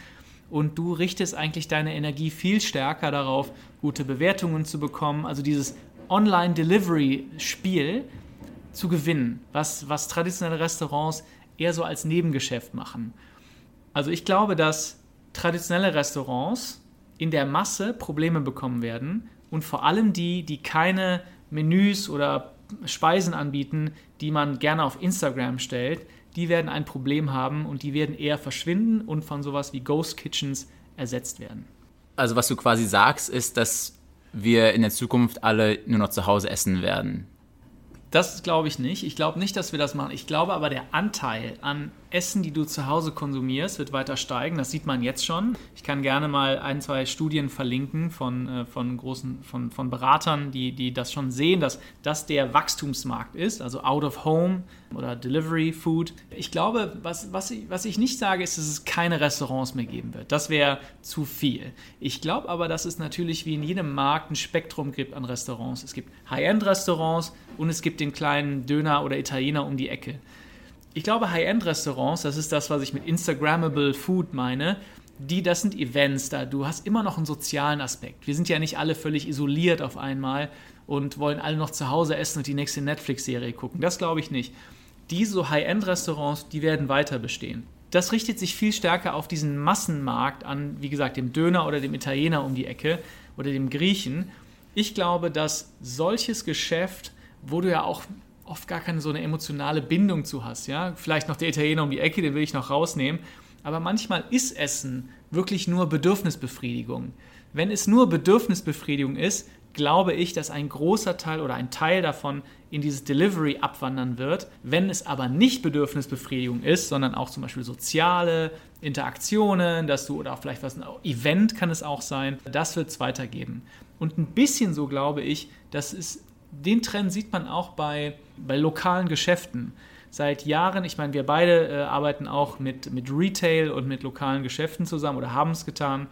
Und du richtest eigentlich deine Energie viel stärker darauf, gute Bewertungen zu bekommen. Also dieses Online-Delivery-Spiel zu gewinnen, was, was traditionelle Restaurants eher so als Nebengeschäft machen. Also ich glaube, dass traditionelle Restaurants in der Masse Probleme bekommen werden, und vor allem die, die keine Menüs oder Speisen anbieten, die man gerne auf Instagram stellt, die werden ein Problem haben und die werden eher verschwinden und von sowas wie Ghost Kitchens ersetzt werden. Also was du quasi sagst, ist, dass wir in der Zukunft alle nur noch zu Hause essen werden. Das glaube ich nicht. Ich glaube nicht, dass wir das machen. Ich glaube aber, der Anteil an Essen, die du zu Hause konsumierst, wird weiter steigen. Das sieht man jetzt schon. Ich kann gerne mal ein, zwei Studien verlinken von, äh, von großen, von, von Beratern, die, die das schon sehen, dass das der Wachstumsmarkt ist, also out of home oder Delivery Food. Ich glaube, was, was, ich, was ich nicht sage, ist, dass es keine Restaurants mehr geben wird. Das wäre zu viel. Ich glaube aber, dass es natürlich wie in jedem Markt ein Spektrum gibt an Restaurants. Es gibt High-End-Restaurants und es gibt den kleinen Döner oder Italiener um die Ecke ich glaube, High-End-Restaurants, das ist das, was ich mit Instagrammable Food meine, die, das sind Events, da du hast immer noch einen sozialen Aspekt. Wir sind ja nicht alle völlig isoliert auf einmal und wollen alle noch zu Hause essen und die nächste Netflix-Serie gucken. Das glaube ich nicht. Diese High-End-Restaurants, die werden weiter bestehen. Das richtet sich viel stärker auf diesen Massenmarkt an, wie gesagt, dem Döner oder dem Italiener um die Ecke oder dem Griechen. Ich glaube, dass solches Geschäft, wo du ja auch oft gar keine so eine emotionale Bindung zu hast, ja, vielleicht noch der Italiener um die Ecke, den will ich noch rausnehmen, aber manchmal ist Essen wirklich nur Bedürfnisbefriedigung. Wenn es nur Bedürfnisbefriedigung ist, glaube ich, dass ein großer Teil oder ein Teil davon in dieses Delivery abwandern wird. Wenn es aber nicht Bedürfnisbefriedigung ist, sondern auch zum Beispiel soziale Interaktionen, dass du oder auch vielleicht was ein Event kann es auch sein, das wird es weitergeben. Und ein bisschen so glaube ich, dass es den Trend sieht man auch bei, bei lokalen Geschäften. Seit Jahren, ich meine, wir beide äh, arbeiten auch mit, mit Retail und mit lokalen Geschäften zusammen oder haben es getan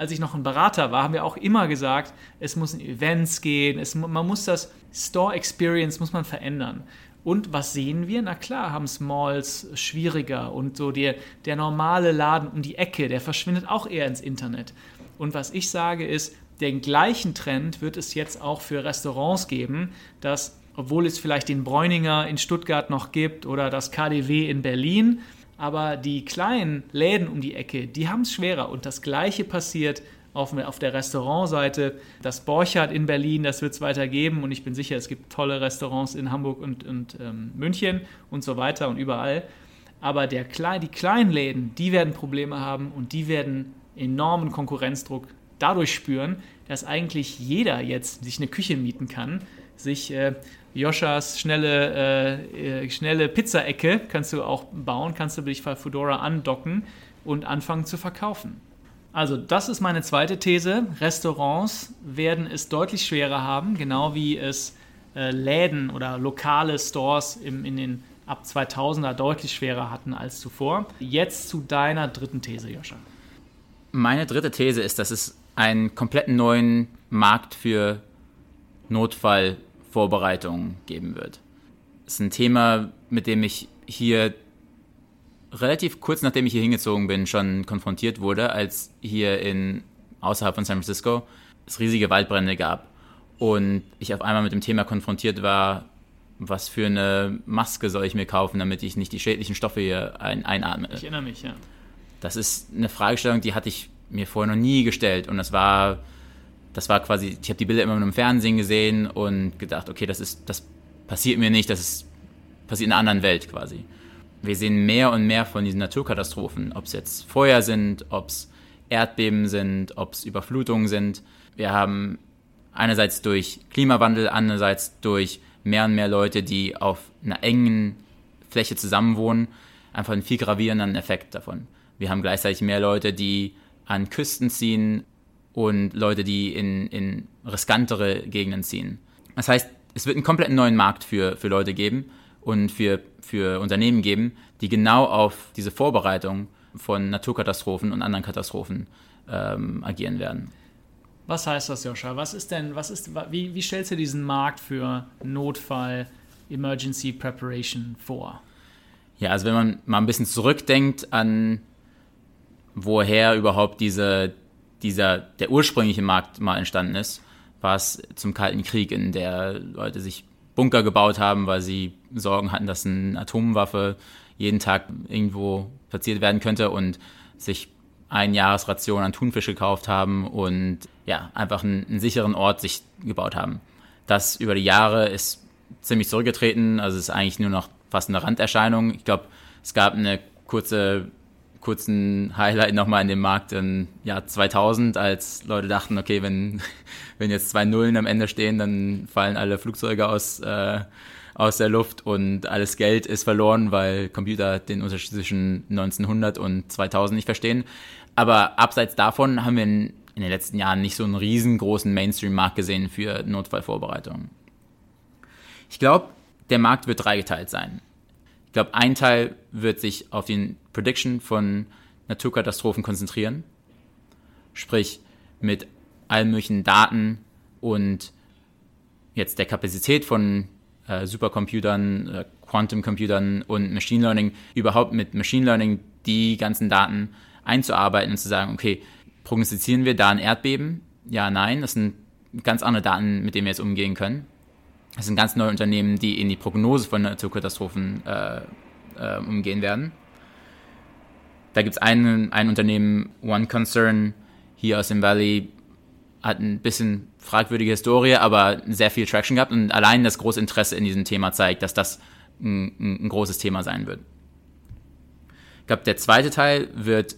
als ich noch ein Berater war, haben wir auch immer gesagt, es muss in Events gehen, es, man muss das Store Experience muss man verändern. Und was sehen wir? Na klar, haben Smalls schwieriger und so der, der normale Laden um die Ecke, der verschwindet auch eher ins Internet. Und was ich sage ist, den gleichen Trend wird es jetzt auch für Restaurants geben, dass, obwohl es vielleicht den Bräuninger in Stuttgart noch gibt oder das KDW in Berlin, aber die kleinen Läden um die Ecke, die haben es schwerer. Und das Gleiche passiert auf, auf der Restaurantseite. Das Borchardt in Berlin, das wird es weiter geben. Und ich bin sicher, es gibt tolle Restaurants in Hamburg und, und ähm, München und so weiter und überall. Aber der, die kleinen Läden, die werden Probleme haben und die werden enormen Konkurrenzdruck dadurch spüren, dass eigentlich jeder jetzt sich eine Küche mieten kann, sich äh, Joschas schnelle, äh, äh, schnelle Pizzaecke kannst du auch bauen, kannst du dich bei Fedora andocken und anfangen zu verkaufen. Also das ist meine zweite These. Restaurants werden es deutlich schwerer haben, genau wie es äh, Läden oder lokale Stores im, in den ab 2000er deutlich schwerer hatten als zuvor. Jetzt zu deiner dritten These, Joscha. Meine dritte These ist, dass es einen kompletten neuen Markt für Notfall Vorbereitung geben wird. Das ist ein Thema, mit dem ich hier relativ kurz nachdem ich hier hingezogen bin, schon konfrontiert wurde, als hier in außerhalb von San Francisco es riesige Waldbrände gab und ich auf einmal mit dem Thema konfrontiert war, was für eine Maske soll ich mir kaufen, damit ich nicht die schädlichen Stoffe hier ein, einatme. Ich erinnere mich, ja. Das ist eine Fragestellung, die hatte ich mir vorher noch nie gestellt und das war das war quasi, ich habe die Bilder immer nur im Fernsehen gesehen und gedacht, okay, das ist, das passiert mir nicht, das ist, passiert in einer anderen Welt quasi. Wir sehen mehr und mehr von diesen Naturkatastrophen, ob es jetzt Feuer sind, ob es Erdbeben sind, ob es Überflutungen sind. Wir haben einerseits durch Klimawandel, andererseits durch mehr und mehr Leute, die auf einer engen Fläche zusammenwohnen, einfach einen viel gravierenden Effekt davon. Wir haben gleichzeitig mehr Leute, die an Küsten ziehen, und Leute, die in, in riskantere Gegenden ziehen. Das heißt, es wird einen komplett neuen Markt für, für Leute geben und für, für Unternehmen geben, die genau auf diese Vorbereitung von Naturkatastrophen und anderen Katastrophen ähm, agieren werden. Was heißt das, Joscha? Was ist denn, was ist, wie, wie stellst du diesen Markt für Notfall, Emergency Preparation vor? Ja, also wenn man mal ein bisschen zurückdenkt an woher überhaupt diese, dieser, der ursprüngliche Markt mal entstanden ist, war es zum Kalten Krieg, in der Leute sich Bunker gebaut haben, weil sie Sorgen hatten, dass eine Atomwaffe jeden Tag irgendwo platziert werden könnte und sich ein Jahresration an Thunfisch gekauft haben und ja, einfach einen, einen sicheren Ort sich gebaut haben. Das über die Jahre ist ziemlich zurückgetreten, also ist eigentlich nur noch fast eine Randerscheinung. Ich glaube, es gab eine kurze kurzen Highlight nochmal in dem Markt im Jahr 2000, als Leute dachten, okay, wenn, wenn jetzt zwei Nullen am Ende stehen, dann fallen alle Flugzeuge aus, äh, aus der Luft und alles Geld ist verloren, weil Computer den Unterschied zwischen 1900 und 2000 nicht verstehen. Aber abseits davon haben wir in, in den letzten Jahren nicht so einen riesengroßen Mainstream-Markt gesehen für Notfallvorbereitungen. Ich glaube, der Markt wird dreigeteilt sein. Ich glaube, ein Teil wird sich auf den Prediction von Naturkatastrophen konzentrieren. Sprich, mit allen möglichen Daten und jetzt der Kapazität von äh, Supercomputern, äh, Quantum Computern und Machine Learning, überhaupt mit Machine Learning die ganzen Daten einzuarbeiten und zu sagen, okay, prognostizieren wir da ein Erdbeben? Ja, nein, das sind ganz andere Daten, mit denen wir jetzt umgehen können. Das sind ganz neue Unternehmen, die in die Prognose von Naturkatastrophen äh, äh, umgehen werden. Da gibt es ein, ein Unternehmen, One Concern, hier aus dem Valley, hat ein bisschen fragwürdige Historie, aber sehr viel Traction gehabt und allein das große Interesse in diesem Thema zeigt, dass das ein, ein großes Thema sein wird. Ich glaube, der zweite Teil wird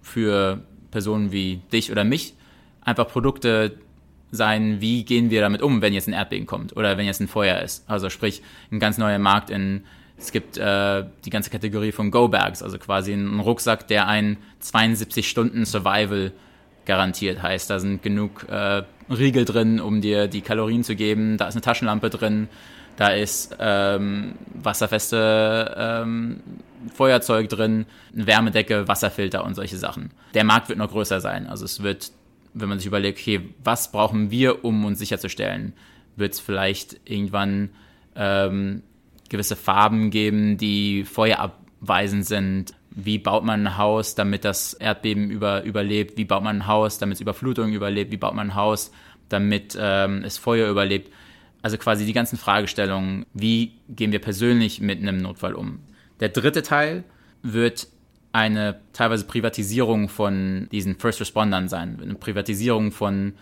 für Personen wie dich oder mich einfach Produkte sein, wie gehen wir damit um, wenn jetzt ein Erdbeben kommt oder wenn jetzt ein Feuer ist. Also sprich, ein ganz neuer Markt in, es gibt äh, die ganze Kategorie von Go-Bags, also quasi ein Rucksack, der ein 72 Stunden Survival garantiert heißt. Da sind genug äh, Riegel drin, um dir die Kalorien zu geben. Da ist eine Taschenlampe drin. Da ist ähm, wasserfeste ähm, Feuerzeug drin, eine Wärmedecke, Wasserfilter und solche Sachen. Der Markt wird noch größer sein. Also es wird, wenn man sich überlegt, okay, was brauchen wir, um uns sicherzustellen, wird es vielleicht irgendwann ähm, gewisse Farben geben, die feuerabweisend sind. Wie baut man ein Haus, damit das Erdbeben über, überlebt? Wie baut man ein Haus, damit es Überflutung überlebt? Wie baut man ein Haus, damit ähm, es Feuer überlebt? Also quasi die ganzen Fragestellungen, wie gehen wir persönlich mit einem Notfall um? Der dritte Teil wird eine teilweise Privatisierung von diesen First Respondern sein, eine Privatisierung von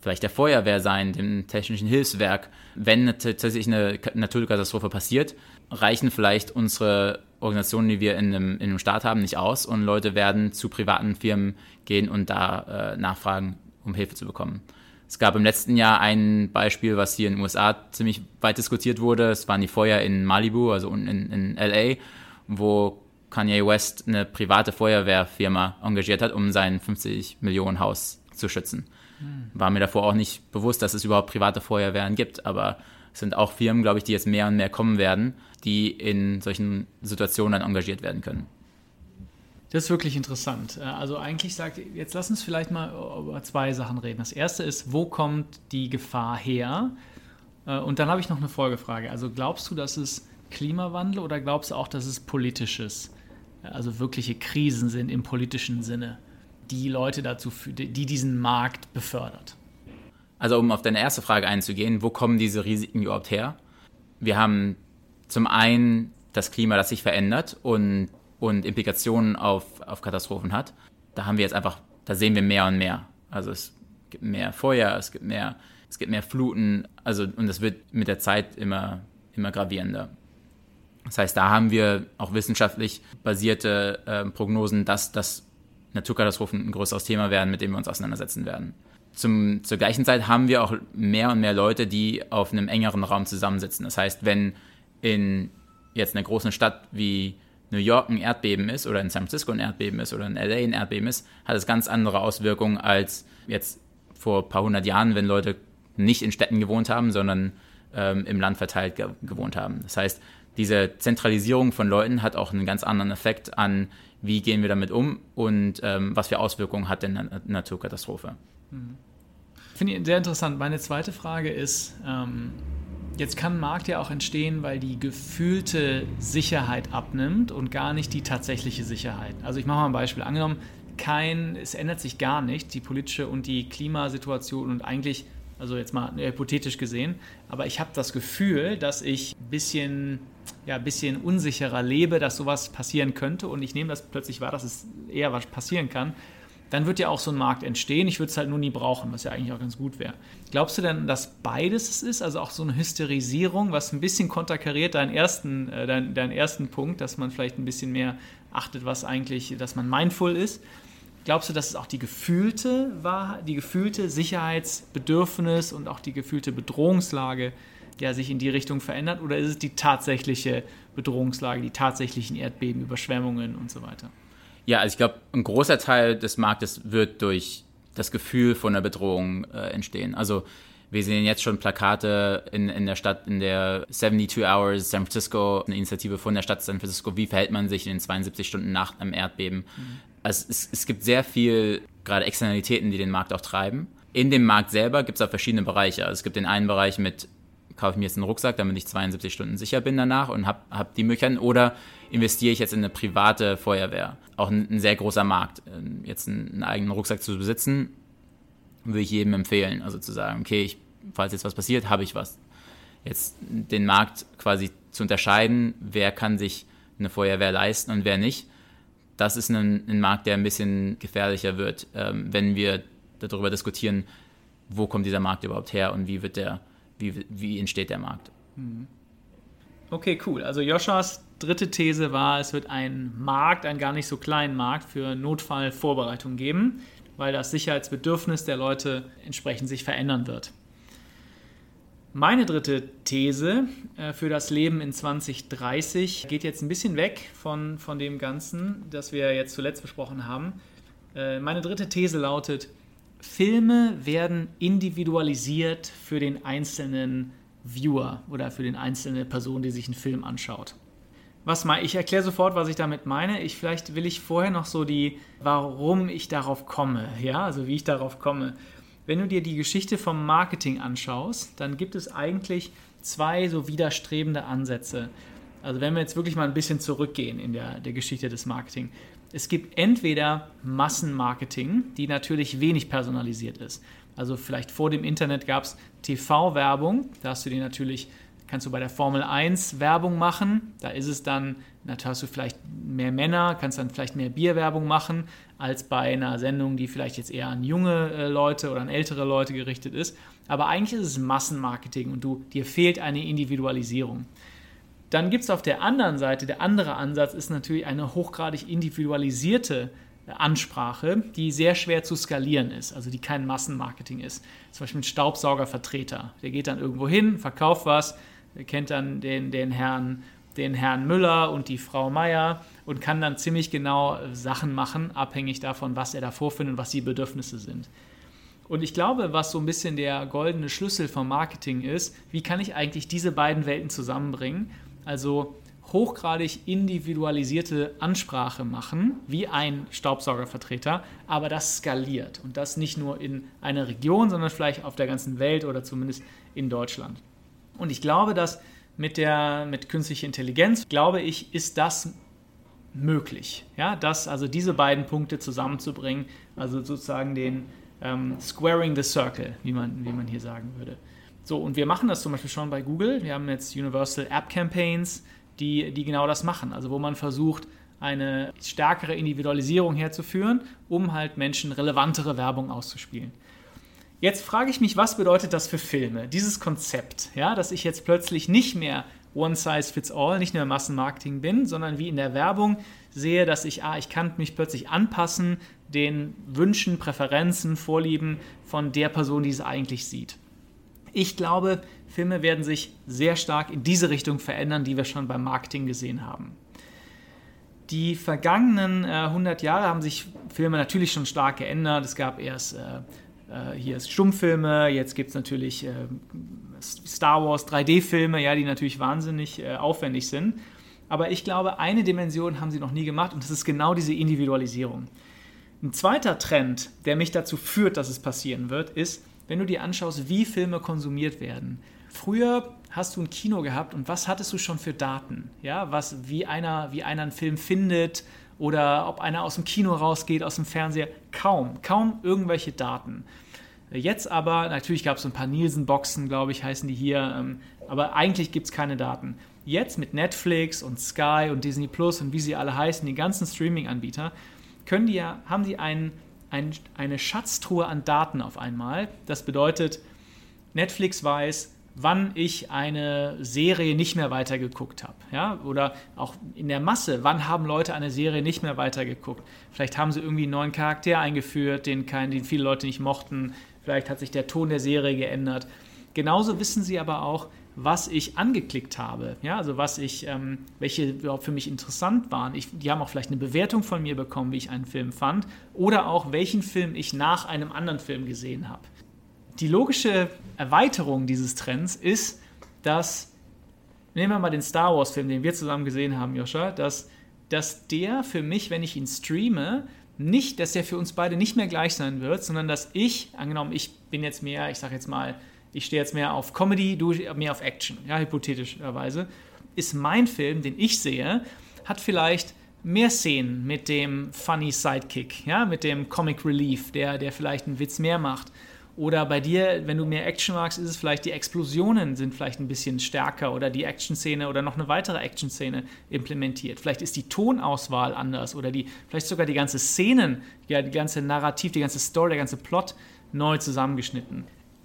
vielleicht der Feuerwehr sein, dem technischen Hilfswerk. Wenn tatsächlich eine Naturkatastrophe passiert, reichen vielleicht unsere Organisationen, die wir in einem, in einem Staat haben, nicht aus und Leute werden zu privaten Firmen gehen und da äh, nachfragen, um Hilfe zu bekommen. Es gab im letzten Jahr ein Beispiel, was hier in den USA ziemlich weit diskutiert wurde. Es waren die Feuer in Malibu, also unten in, in LA, wo Kanye West eine private Feuerwehrfirma engagiert hat, um sein 50 Millionen Haus zu schützen. Hm. War mir davor auch nicht bewusst, dass es überhaupt private Feuerwehren gibt, aber es sind auch Firmen, glaube ich, die jetzt mehr und mehr kommen werden, die in solchen Situationen dann engagiert werden können. Das ist wirklich interessant. Äh, also eigentlich sagt, jetzt lass uns vielleicht mal über zwei Sachen reden. Das erste ist, wo kommt die Gefahr her? Äh, und dann habe ich noch eine Folgefrage. Also glaubst du, dass es Klimawandel oder glaubst du auch, dass es politisches, also wirkliche Krisen sind im politischen Sinne, die Leute dazu, die diesen Markt befördert? Also um auf deine erste Frage einzugehen, wo kommen diese Risiken überhaupt her? Wir haben zum einen das Klima, das sich verändert und und Implikationen auf, auf Katastrophen hat. Da haben wir jetzt einfach, da sehen wir mehr und mehr. Also es gibt mehr Feuer, es gibt mehr, es gibt mehr Fluten, also und es wird mit der Zeit immer, immer gravierender. Das heißt, da haben wir auch wissenschaftlich basierte äh, Prognosen, dass, dass Naturkatastrophen ein größeres Thema werden, mit dem wir uns auseinandersetzen werden. Zum, zur gleichen Zeit haben wir auch mehr und mehr Leute, die auf einem engeren Raum zusammensitzen. Das heißt, wenn in jetzt einer großen Stadt wie New York ein Erdbeben ist oder in San Francisco ein Erdbeben ist oder in LA ein Erdbeben ist, hat es ganz andere Auswirkungen als jetzt vor ein paar hundert Jahren, wenn Leute nicht in Städten gewohnt haben, sondern ähm, im Land verteilt ge gewohnt haben. Das heißt, diese Zentralisierung von Leuten hat auch einen ganz anderen Effekt an, wie gehen wir damit um und ähm, was für Auswirkungen hat denn eine Naturkatastrophe. Mhm. Finde ich sehr interessant. Meine zweite Frage ist, ähm, Jetzt kann Markt ja auch entstehen, weil die gefühlte Sicherheit abnimmt und gar nicht die tatsächliche Sicherheit. Also ich mache mal ein Beispiel. Angenommen, kein, es ändert sich gar nicht, die politische und die Klimasituation und eigentlich, also jetzt mal hypothetisch gesehen, aber ich habe das Gefühl, dass ich ein bisschen, ja, bisschen unsicherer lebe, dass sowas passieren könnte und ich nehme das plötzlich wahr, dass es eher was passieren kann dann wird ja auch so ein Markt entstehen. Ich würde es halt nur nie brauchen, was ja eigentlich auch ganz gut wäre. Glaubst du denn, dass beides es ist? Also auch so eine Hysterisierung, was ein bisschen konterkariert deinen ersten, äh, deinen, deinen ersten Punkt, dass man vielleicht ein bisschen mehr achtet, was eigentlich, dass man mindful ist. Glaubst du, dass es auch die gefühlte Wahrheit, die gefühlte Sicherheitsbedürfnis und auch die gefühlte Bedrohungslage ja, sich in die Richtung verändert? Oder ist es die tatsächliche Bedrohungslage, die tatsächlichen Erdbeben, Überschwemmungen und so weiter? Ja, also ich glaube, ein großer Teil des Marktes wird durch das Gefühl von einer Bedrohung äh, entstehen. Also wir sehen jetzt schon Plakate in, in der Stadt, in der 72 Hours San Francisco, eine Initiative von der Stadt San Francisco, wie verhält man sich in den 72 Stunden nach einem Erdbeben. Mhm. Also es, es gibt sehr viel, gerade Externalitäten, die den Markt auch treiben. In dem Markt selber gibt es auch verschiedene Bereiche. Also es gibt den einen Bereich mit kaufe ich mir jetzt einen Rucksack, damit ich 72 Stunden sicher bin danach und habe hab die Möglichkeiten, oder investiere ich jetzt in eine private Feuerwehr. Auch ein, ein sehr großer Markt. Ähm, jetzt einen, einen, eigenen Rucksack zu besitzen, würde ich jedem empfehlen. Also zu sagen, okay, ich, falls jetzt was passiert, habe ich was. Jetzt den Markt quasi zu unterscheiden, wer kann sich eine Feuerwehr leisten und wer nicht. Das ist ein, ein Markt, der ein bisschen gefährlicher wird, ähm, wenn wir darüber diskutieren, wo kommt dieser Markt überhaupt her und wie wird der, wie, wie entsteht der Markt. Mhm. Okay, cool. Also Joshas dritte These war, es wird einen Markt, einen gar nicht so kleinen Markt für Notfallvorbereitung geben, weil das Sicherheitsbedürfnis der Leute entsprechend sich verändern wird. Meine dritte These äh, für das Leben in 2030 geht jetzt ein bisschen weg von, von dem Ganzen, das wir jetzt zuletzt besprochen haben. Äh, meine dritte These lautet, Filme werden individualisiert für den einzelnen Viewer oder für den einzelne Person, die sich einen Film anschaut. Was mal, ich erkläre sofort, was ich damit meine. Ich vielleicht will ich vorher noch so die, warum ich darauf komme, ja, also wie ich darauf komme. Wenn du dir die Geschichte vom Marketing anschaust, dann gibt es eigentlich zwei so widerstrebende Ansätze. Also wenn wir jetzt wirklich mal ein bisschen zurückgehen in der, der Geschichte des Marketing. Es gibt entweder Massenmarketing, die natürlich wenig personalisiert ist. Also vielleicht vor dem Internet gab es TV-Werbung, da hast du dir natürlich, kannst du bei der Formel 1 Werbung machen, da ist es dann, natürlich hast du vielleicht mehr Männer, kannst dann vielleicht mehr Bierwerbung machen, als bei einer Sendung, die vielleicht jetzt eher an junge äh, Leute oder an ältere Leute gerichtet ist. Aber eigentlich ist es Massenmarketing und du, dir fehlt eine Individualisierung. Dann gibt es auf der anderen Seite, der andere Ansatz ist natürlich eine hochgradig individualisierte Ansprache, die sehr schwer zu skalieren ist, also die kein Massenmarketing ist. Zum Beispiel ein Staubsaugervertreter. Der geht dann irgendwo hin, verkauft was, kennt dann den, den, Herrn, den Herrn Müller und die Frau Meier und kann dann ziemlich genau Sachen machen, abhängig davon, was er da vorfindet und was die Bedürfnisse sind. Und ich glaube, was so ein bisschen der goldene Schlüssel vom Marketing ist, wie kann ich eigentlich diese beiden Welten zusammenbringen? Also hochgradig individualisierte Ansprache machen, wie ein Staubsaugervertreter, aber das skaliert und das nicht nur in einer Region, sondern vielleicht auf der ganzen Welt oder zumindest in Deutschland. Und ich glaube, dass mit der mit künstlicher Intelligenz, glaube ich, ist das möglich. Ja, das, also diese beiden Punkte zusammenzubringen, also sozusagen den ähm, Squaring the Circle, wie man, wie man hier sagen würde. So, und wir machen das zum Beispiel schon bei Google. Wir haben jetzt Universal App Campaigns, die, die genau das machen. Also wo man versucht, eine stärkere Individualisierung herzuführen, um halt Menschen relevantere Werbung auszuspielen. Jetzt frage ich mich, was bedeutet das für Filme? Dieses Konzept, ja, dass ich jetzt plötzlich nicht mehr One Size Fits All, nicht mehr Massenmarketing bin, sondern wie in der Werbung sehe, dass ich, ah, ich kann mich plötzlich anpassen den Wünschen, Präferenzen, Vorlieben von der Person, die es eigentlich sieht. Ich glaube, Filme werden sich sehr stark in diese Richtung verändern, die wir schon beim Marketing gesehen haben. Die vergangenen äh, 100 Jahre haben sich Filme natürlich schon stark geändert. Es gab erst äh, äh hier ist Stummfilme, jetzt gibt es natürlich äh, Star Wars 3D-Filme, ja, die natürlich wahnsinnig äh, aufwendig sind. Aber ich glaube, eine Dimension haben sie noch nie gemacht und das ist genau diese Individualisierung. Ein zweiter Trend, der mich dazu führt, dass es passieren wird, ist, wenn du dir anschaust, wie Filme konsumiert werden. Früher hast du ein Kino gehabt und was hattest du schon für Daten? Ja, was, wie einer, wie einer einen Film findet oder ob einer aus dem Kino rausgeht, aus dem Fernseher. Kaum, kaum irgendwelche Daten. Jetzt aber, natürlich gab es ein paar Nielsen-Boxen, glaube ich, heißen die hier, ähm, aber eigentlich gibt es keine Daten. Jetzt mit Netflix und Sky und Disney Plus und wie sie alle heißen, die ganzen Streaming-Anbieter, können die ja, haben die einen, ein, eine Schatztruhe an Daten auf einmal. Das bedeutet, Netflix weiß, wann ich eine Serie nicht mehr weitergeguckt habe. Ja? Oder auch in der Masse, wann haben Leute eine Serie nicht mehr weitergeguckt. Vielleicht haben sie irgendwie einen neuen Charakter eingeführt, den, kein, den viele Leute nicht mochten. Vielleicht hat sich der Ton der Serie geändert. Genauso wissen sie aber auch, was ich angeklickt habe. Ja, also was ich, ähm, welche überhaupt für mich interessant waren. Ich, die haben auch vielleicht eine Bewertung von mir bekommen, wie ich einen Film fand. Oder auch welchen Film ich nach einem anderen Film gesehen habe die logische Erweiterung dieses Trends ist, dass, nehmen wir mal den Star Wars-Film, den wir zusammen gesehen haben, Joscha, dass, dass der für mich, wenn ich ihn streame, nicht, dass der für uns beide nicht mehr gleich sein wird, sondern dass ich, angenommen, ich bin jetzt mehr, ich sage jetzt mal, ich stehe jetzt mehr auf Comedy, du mehr auf Action, ja, hypothetischerweise, ist mein Film, den ich sehe, hat vielleicht mehr Szenen mit dem funny Sidekick, ja, mit dem Comic Relief, der, der vielleicht einen Witz mehr macht. Oder bei dir, wenn du mehr Action magst, ist es vielleicht, die Explosionen sind vielleicht ein bisschen stärker oder die Action-Szene oder noch eine weitere Action-Szene implementiert. Vielleicht ist die Tonauswahl anders oder die, vielleicht sogar die ganze Szenen, ja, die ganze Narrativ, die ganze Story, der ganze Plot neu zusammengeschnitten.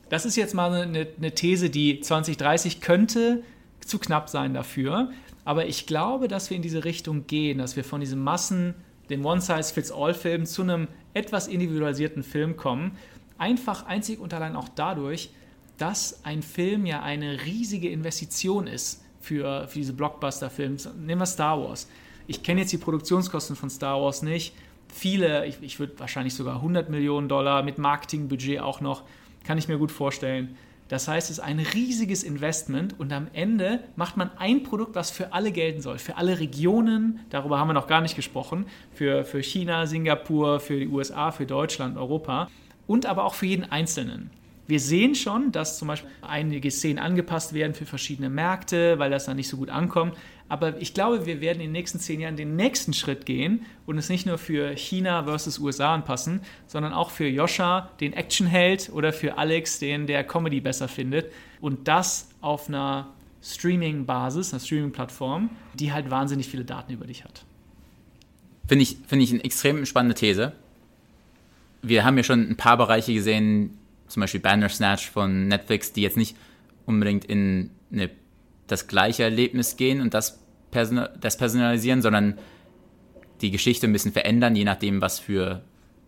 Das ist jetzt mal eine, eine These, die 2030 könnte zu knapp sein dafür. Aber ich glaube, dass wir in diese Richtung gehen, dass wir von diesem Massen, dem One-Size-Fits-All-Film zu einem etwas individualisierten Film kommen. Einfach einzig und allein auch dadurch, dass ein Film ja eine riesige Investition ist für, für diese Blockbuster-Filme. Nehmen wir Star Wars. Ich kenne jetzt die Produktionskosten von Star Wars nicht. Viele, ich, ich würde wahrscheinlich sogar 100 Millionen Dollar mit Marketingbudget auch noch, kann ich mir gut vorstellen. Das heißt, es ist ein riesiges Investment und am Ende macht man ein Produkt, was für alle gelten soll, für alle Regionen, darüber haben wir noch gar nicht gesprochen, für, für China, Singapur, für die USA, für Deutschland, Europa und aber auch für jeden Einzelnen. Wir sehen schon, dass zum Beispiel einige Szenen angepasst werden für verschiedene Märkte, weil das dann nicht so gut ankommt. Aber ich glaube, wir werden in den nächsten zehn Jahren den nächsten Schritt gehen und es nicht nur für China versus USA anpassen, sondern auch für Joscha, den Actionheld, oder für Alex, den der Comedy besser findet. Und das auf einer Streaming-Basis, einer Streaming-Plattform, die halt wahnsinnig viele Daten über dich hat. Finde ich, find ich eine extrem spannende These. Wir haben ja schon ein paar Bereiche gesehen, zum Beispiel Bandersnatch von Netflix, die jetzt nicht unbedingt in eine das gleiche Erlebnis gehen und das, Person das personalisieren, sondern die Geschichte ein bisschen verändern, je nachdem, was für,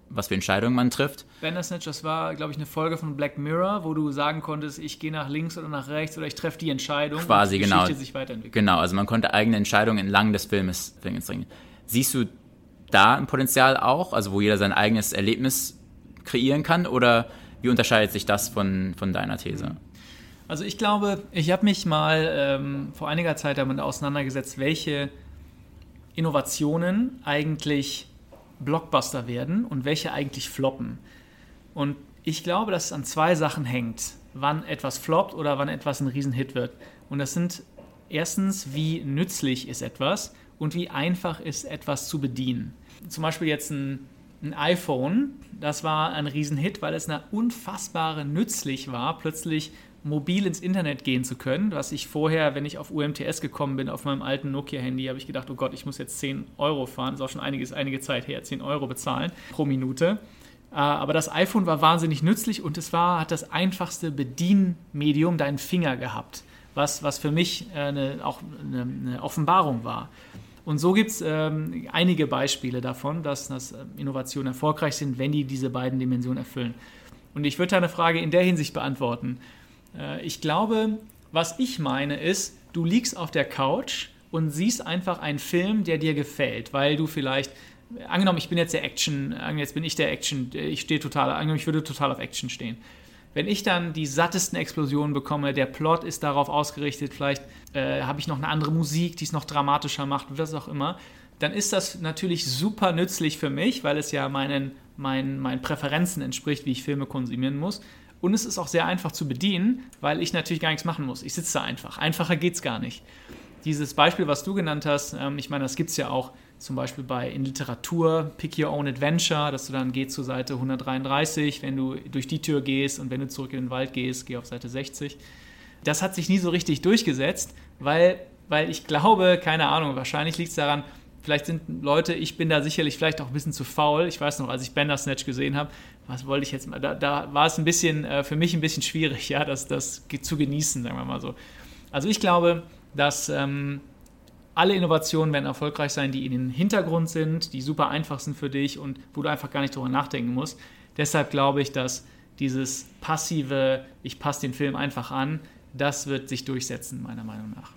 was für Entscheidungen man trifft. Bandersnatch, das war, glaube ich, eine Folge von Black Mirror, wo du sagen konntest, ich gehe nach links oder nach rechts oder ich treffe die Entscheidung, Quasi, und die Geschichte genau. sich weiterentwickelt. Genau, also man konnte eigene Entscheidungen entlang des Filmes bringen. Siehst du da ein Potenzial auch, also wo jeder sein eigenes Erlebnis kreieren kann, oder wie unterscheidet sich das von, von deiner These? Mhm. Also ich glaube, ich habe mich mal ähm, vor einiger Zeit damit auseinandergesetzt, welche Innovationen eigentlich Blockbuster werden und welche eigentlich floppen. Und ich glaube, dass es an zwei Sachen hängt, wann etwas floppt oder wann etwas ein Riesenhit wird. Und das sind erstens, wie nützlich ist etwas und wie einfach ist etwas zu bedienen. Zum Beispiel jetzt ein, ein iPhone, das war ein Riesenhit, weil es eine unfassbare nützlich war, plötzlich mobil ins Internet gehen zu können, was ich vorher, wenn ich auf UMTS gekommen bin, auf meinem alten Nokia-Handy, habe ich gedacht, oh Gott, ich muss jetzt 10 Euro fahren, das ist auch schon einiges, einige Zeit her, 10 Euro bezahlen pro Minute. Äh, aber das iPhone war wahnsinnig nützlich und es war, hat das einfachste Bedienmedium, deinen Finger gehabt, was, was für mich äh, eine, auch eine, eine Offenbarung war. Und so gibt es ähm, einige Beispiele davon, dass, dass ähm, Innovationen erfolgreich sind, wenn die diese beiden Dimensionen erfüllen. Und ich würde deine Frage in der Hinsicht beantworten. Äh, ich glaube, was ich meine ist, du liegst auf der Couch und siehst einfach einen Film, der dir gefällt, weil du vielleicht angenommen, ich bin jetzt der Action, jetzt bin ich der Action, ich stehe total, angenommen, ich würde total auf Action stehen. Wenn ich dann die sattesten Explosionen bekomme, der Plot ist darauf ausgerichtet, vielleicht äh, habe ich noch eine andere Musik, die es noch dramatischer macht, was auch immer, dann ist das natürlich super nützlich für mich, weil es ja meinen, meinen, meinen Präferenzen entspricht, wie ich Filme konsumieren muss. Und es ist auch sehr einfach zu bedienen, weil ich natürlich gar nichts machen muss. Ich sitze da einfach. Einfacher geht es gar nicht. Dieses Beispiel, was du genannt hast, ähm, ich meine, das gibt es ja auch zum Beispiel bei in Literatur, Pick Your Own Adventure, dass du dann gehst zur Seite 133, wenn du durch die Tür gehst und wenn du zurück in den Wald gehst, geh auf Seite 60. Das hat sich nie so richtig durchgesetzt, weil, weil ich glaube, keine Ahnung, wahrscheinlich liegt es daran, vielleicht sind Leute, ich bin da sicherlich vielleicht auch ein bisschen zu faul. Ich weiß noch, als ich Bender Snatch gesehen habe, was wollte ich jetzt mal, da, da war es ein bisschen, äh, für mich ein bisschen schwierig, ja, das, das zu genießen, sagen wir mal so. Also ich glaube, dass ähm, alle Innovationen werden erfolgreich sein, die in den Hintergrund sind, die super einfach sind für dich und wo du einfach gar nicht drüber nachdenken musst. Deshalb glaube ich, dass dieses passive, ich passe den Film einfach an, das wird sich durchsetzen, meiner Meinung nach.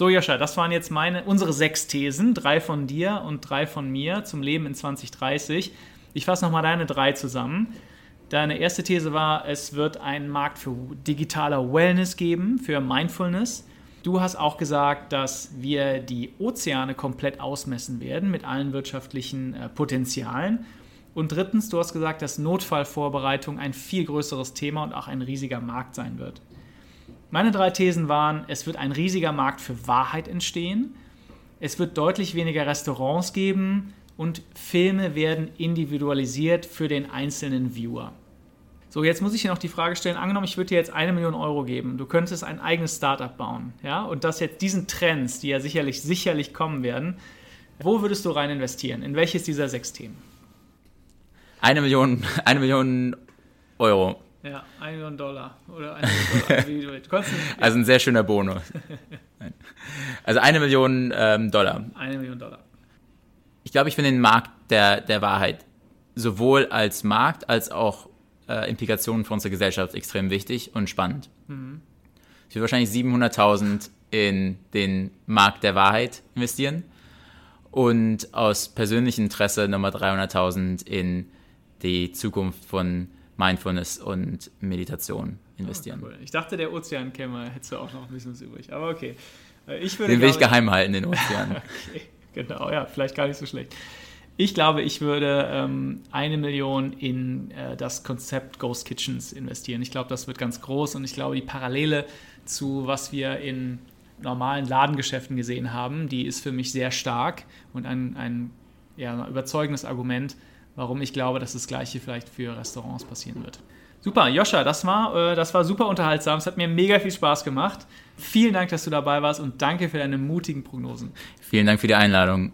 So, Joscha, das waren jetzt meine, unsere sechs Thesen, drei von dir und drei von mir zum Leben in 2030. Ich fasse nochmal deine drei zusammen. Deine erste These war, es wird einen Markt für digitaler Wellness geben, für Mindfulness. Du hast auch gesagt, dass wir die Ozeane komplett ausmessen werden mit allen wirtschaftlichen äh, Potenzialen. Und drittens, du hast gesagt, dass Notfallvorbereitung ein viel größeres Thema und auch ein riesiger Markt sein wird. Meine drei Thesen waren, es wird ein riesiger Markt für Wahrheit entstehen, es wird deutlich weniger Restaurants geben und Filme werden individualisiert für den einzelnen Viewer. So, jetzt muss ich dir noch die Frage stellen, angenommen, ich würde dir jetzt eine Million Euro geben, du könntest ein eigenes Startup bauen, ja, und das jetzt diesen Trends, die ja sicherlich, sicherlich kommen werden, wo würdest du rein investieren? In welches dieser sechs Themen? Eine Million, eine Million Euro. Ja, eine Million Dollar. Oder eine Million Dollar. also ein sehr schöner Bonus. also eine Million ähm, Dollar. Eine Million Dollar. Ich glaube, ich finde den Markt der, der Wahrheit sowohl als Markt als auch äh, Implikationen für unsere Gesellschaft extrem wichtig und spannend. Mhm. Ich will wahrscheinlich 700.000 in den Markt der Wahrheit investieren und aus persönlichem Interesse nochmal 300.000 in die Zukunft von Mindfulness und Meditation investieren. Oh, cool. Ich dachte, der Ozean käme, hättest du auch noch ein bisschen was übrig. Aber okay. Äh, ich würde, den will ich geheim halten, den Ozean. okay, genau, ja, vielleicht gar nicht so schlecht. Ich glaube, ich würde ähm, eine Million in äh, das Konzept Ghost Kitchens investieren. Ich glaube, das wird ganz groß und ich glaube, die Parallele zu was wir in normalen Ladengeschäften gesehen haben, die ist für mich sehr stark und ein, ein ja, überzeugendes Argument, warum ich glaube, dass das Gleiche vielleicht für Restaurants passieren wird. Super, Joscha, das war, äh, das war super unterhaltsam. Es hat mir mega viel Spaß gemacht. Vielen Dank, dass du dabei warst und danke für deine mutigen Prognosen. Vielen Dank für die Einladung.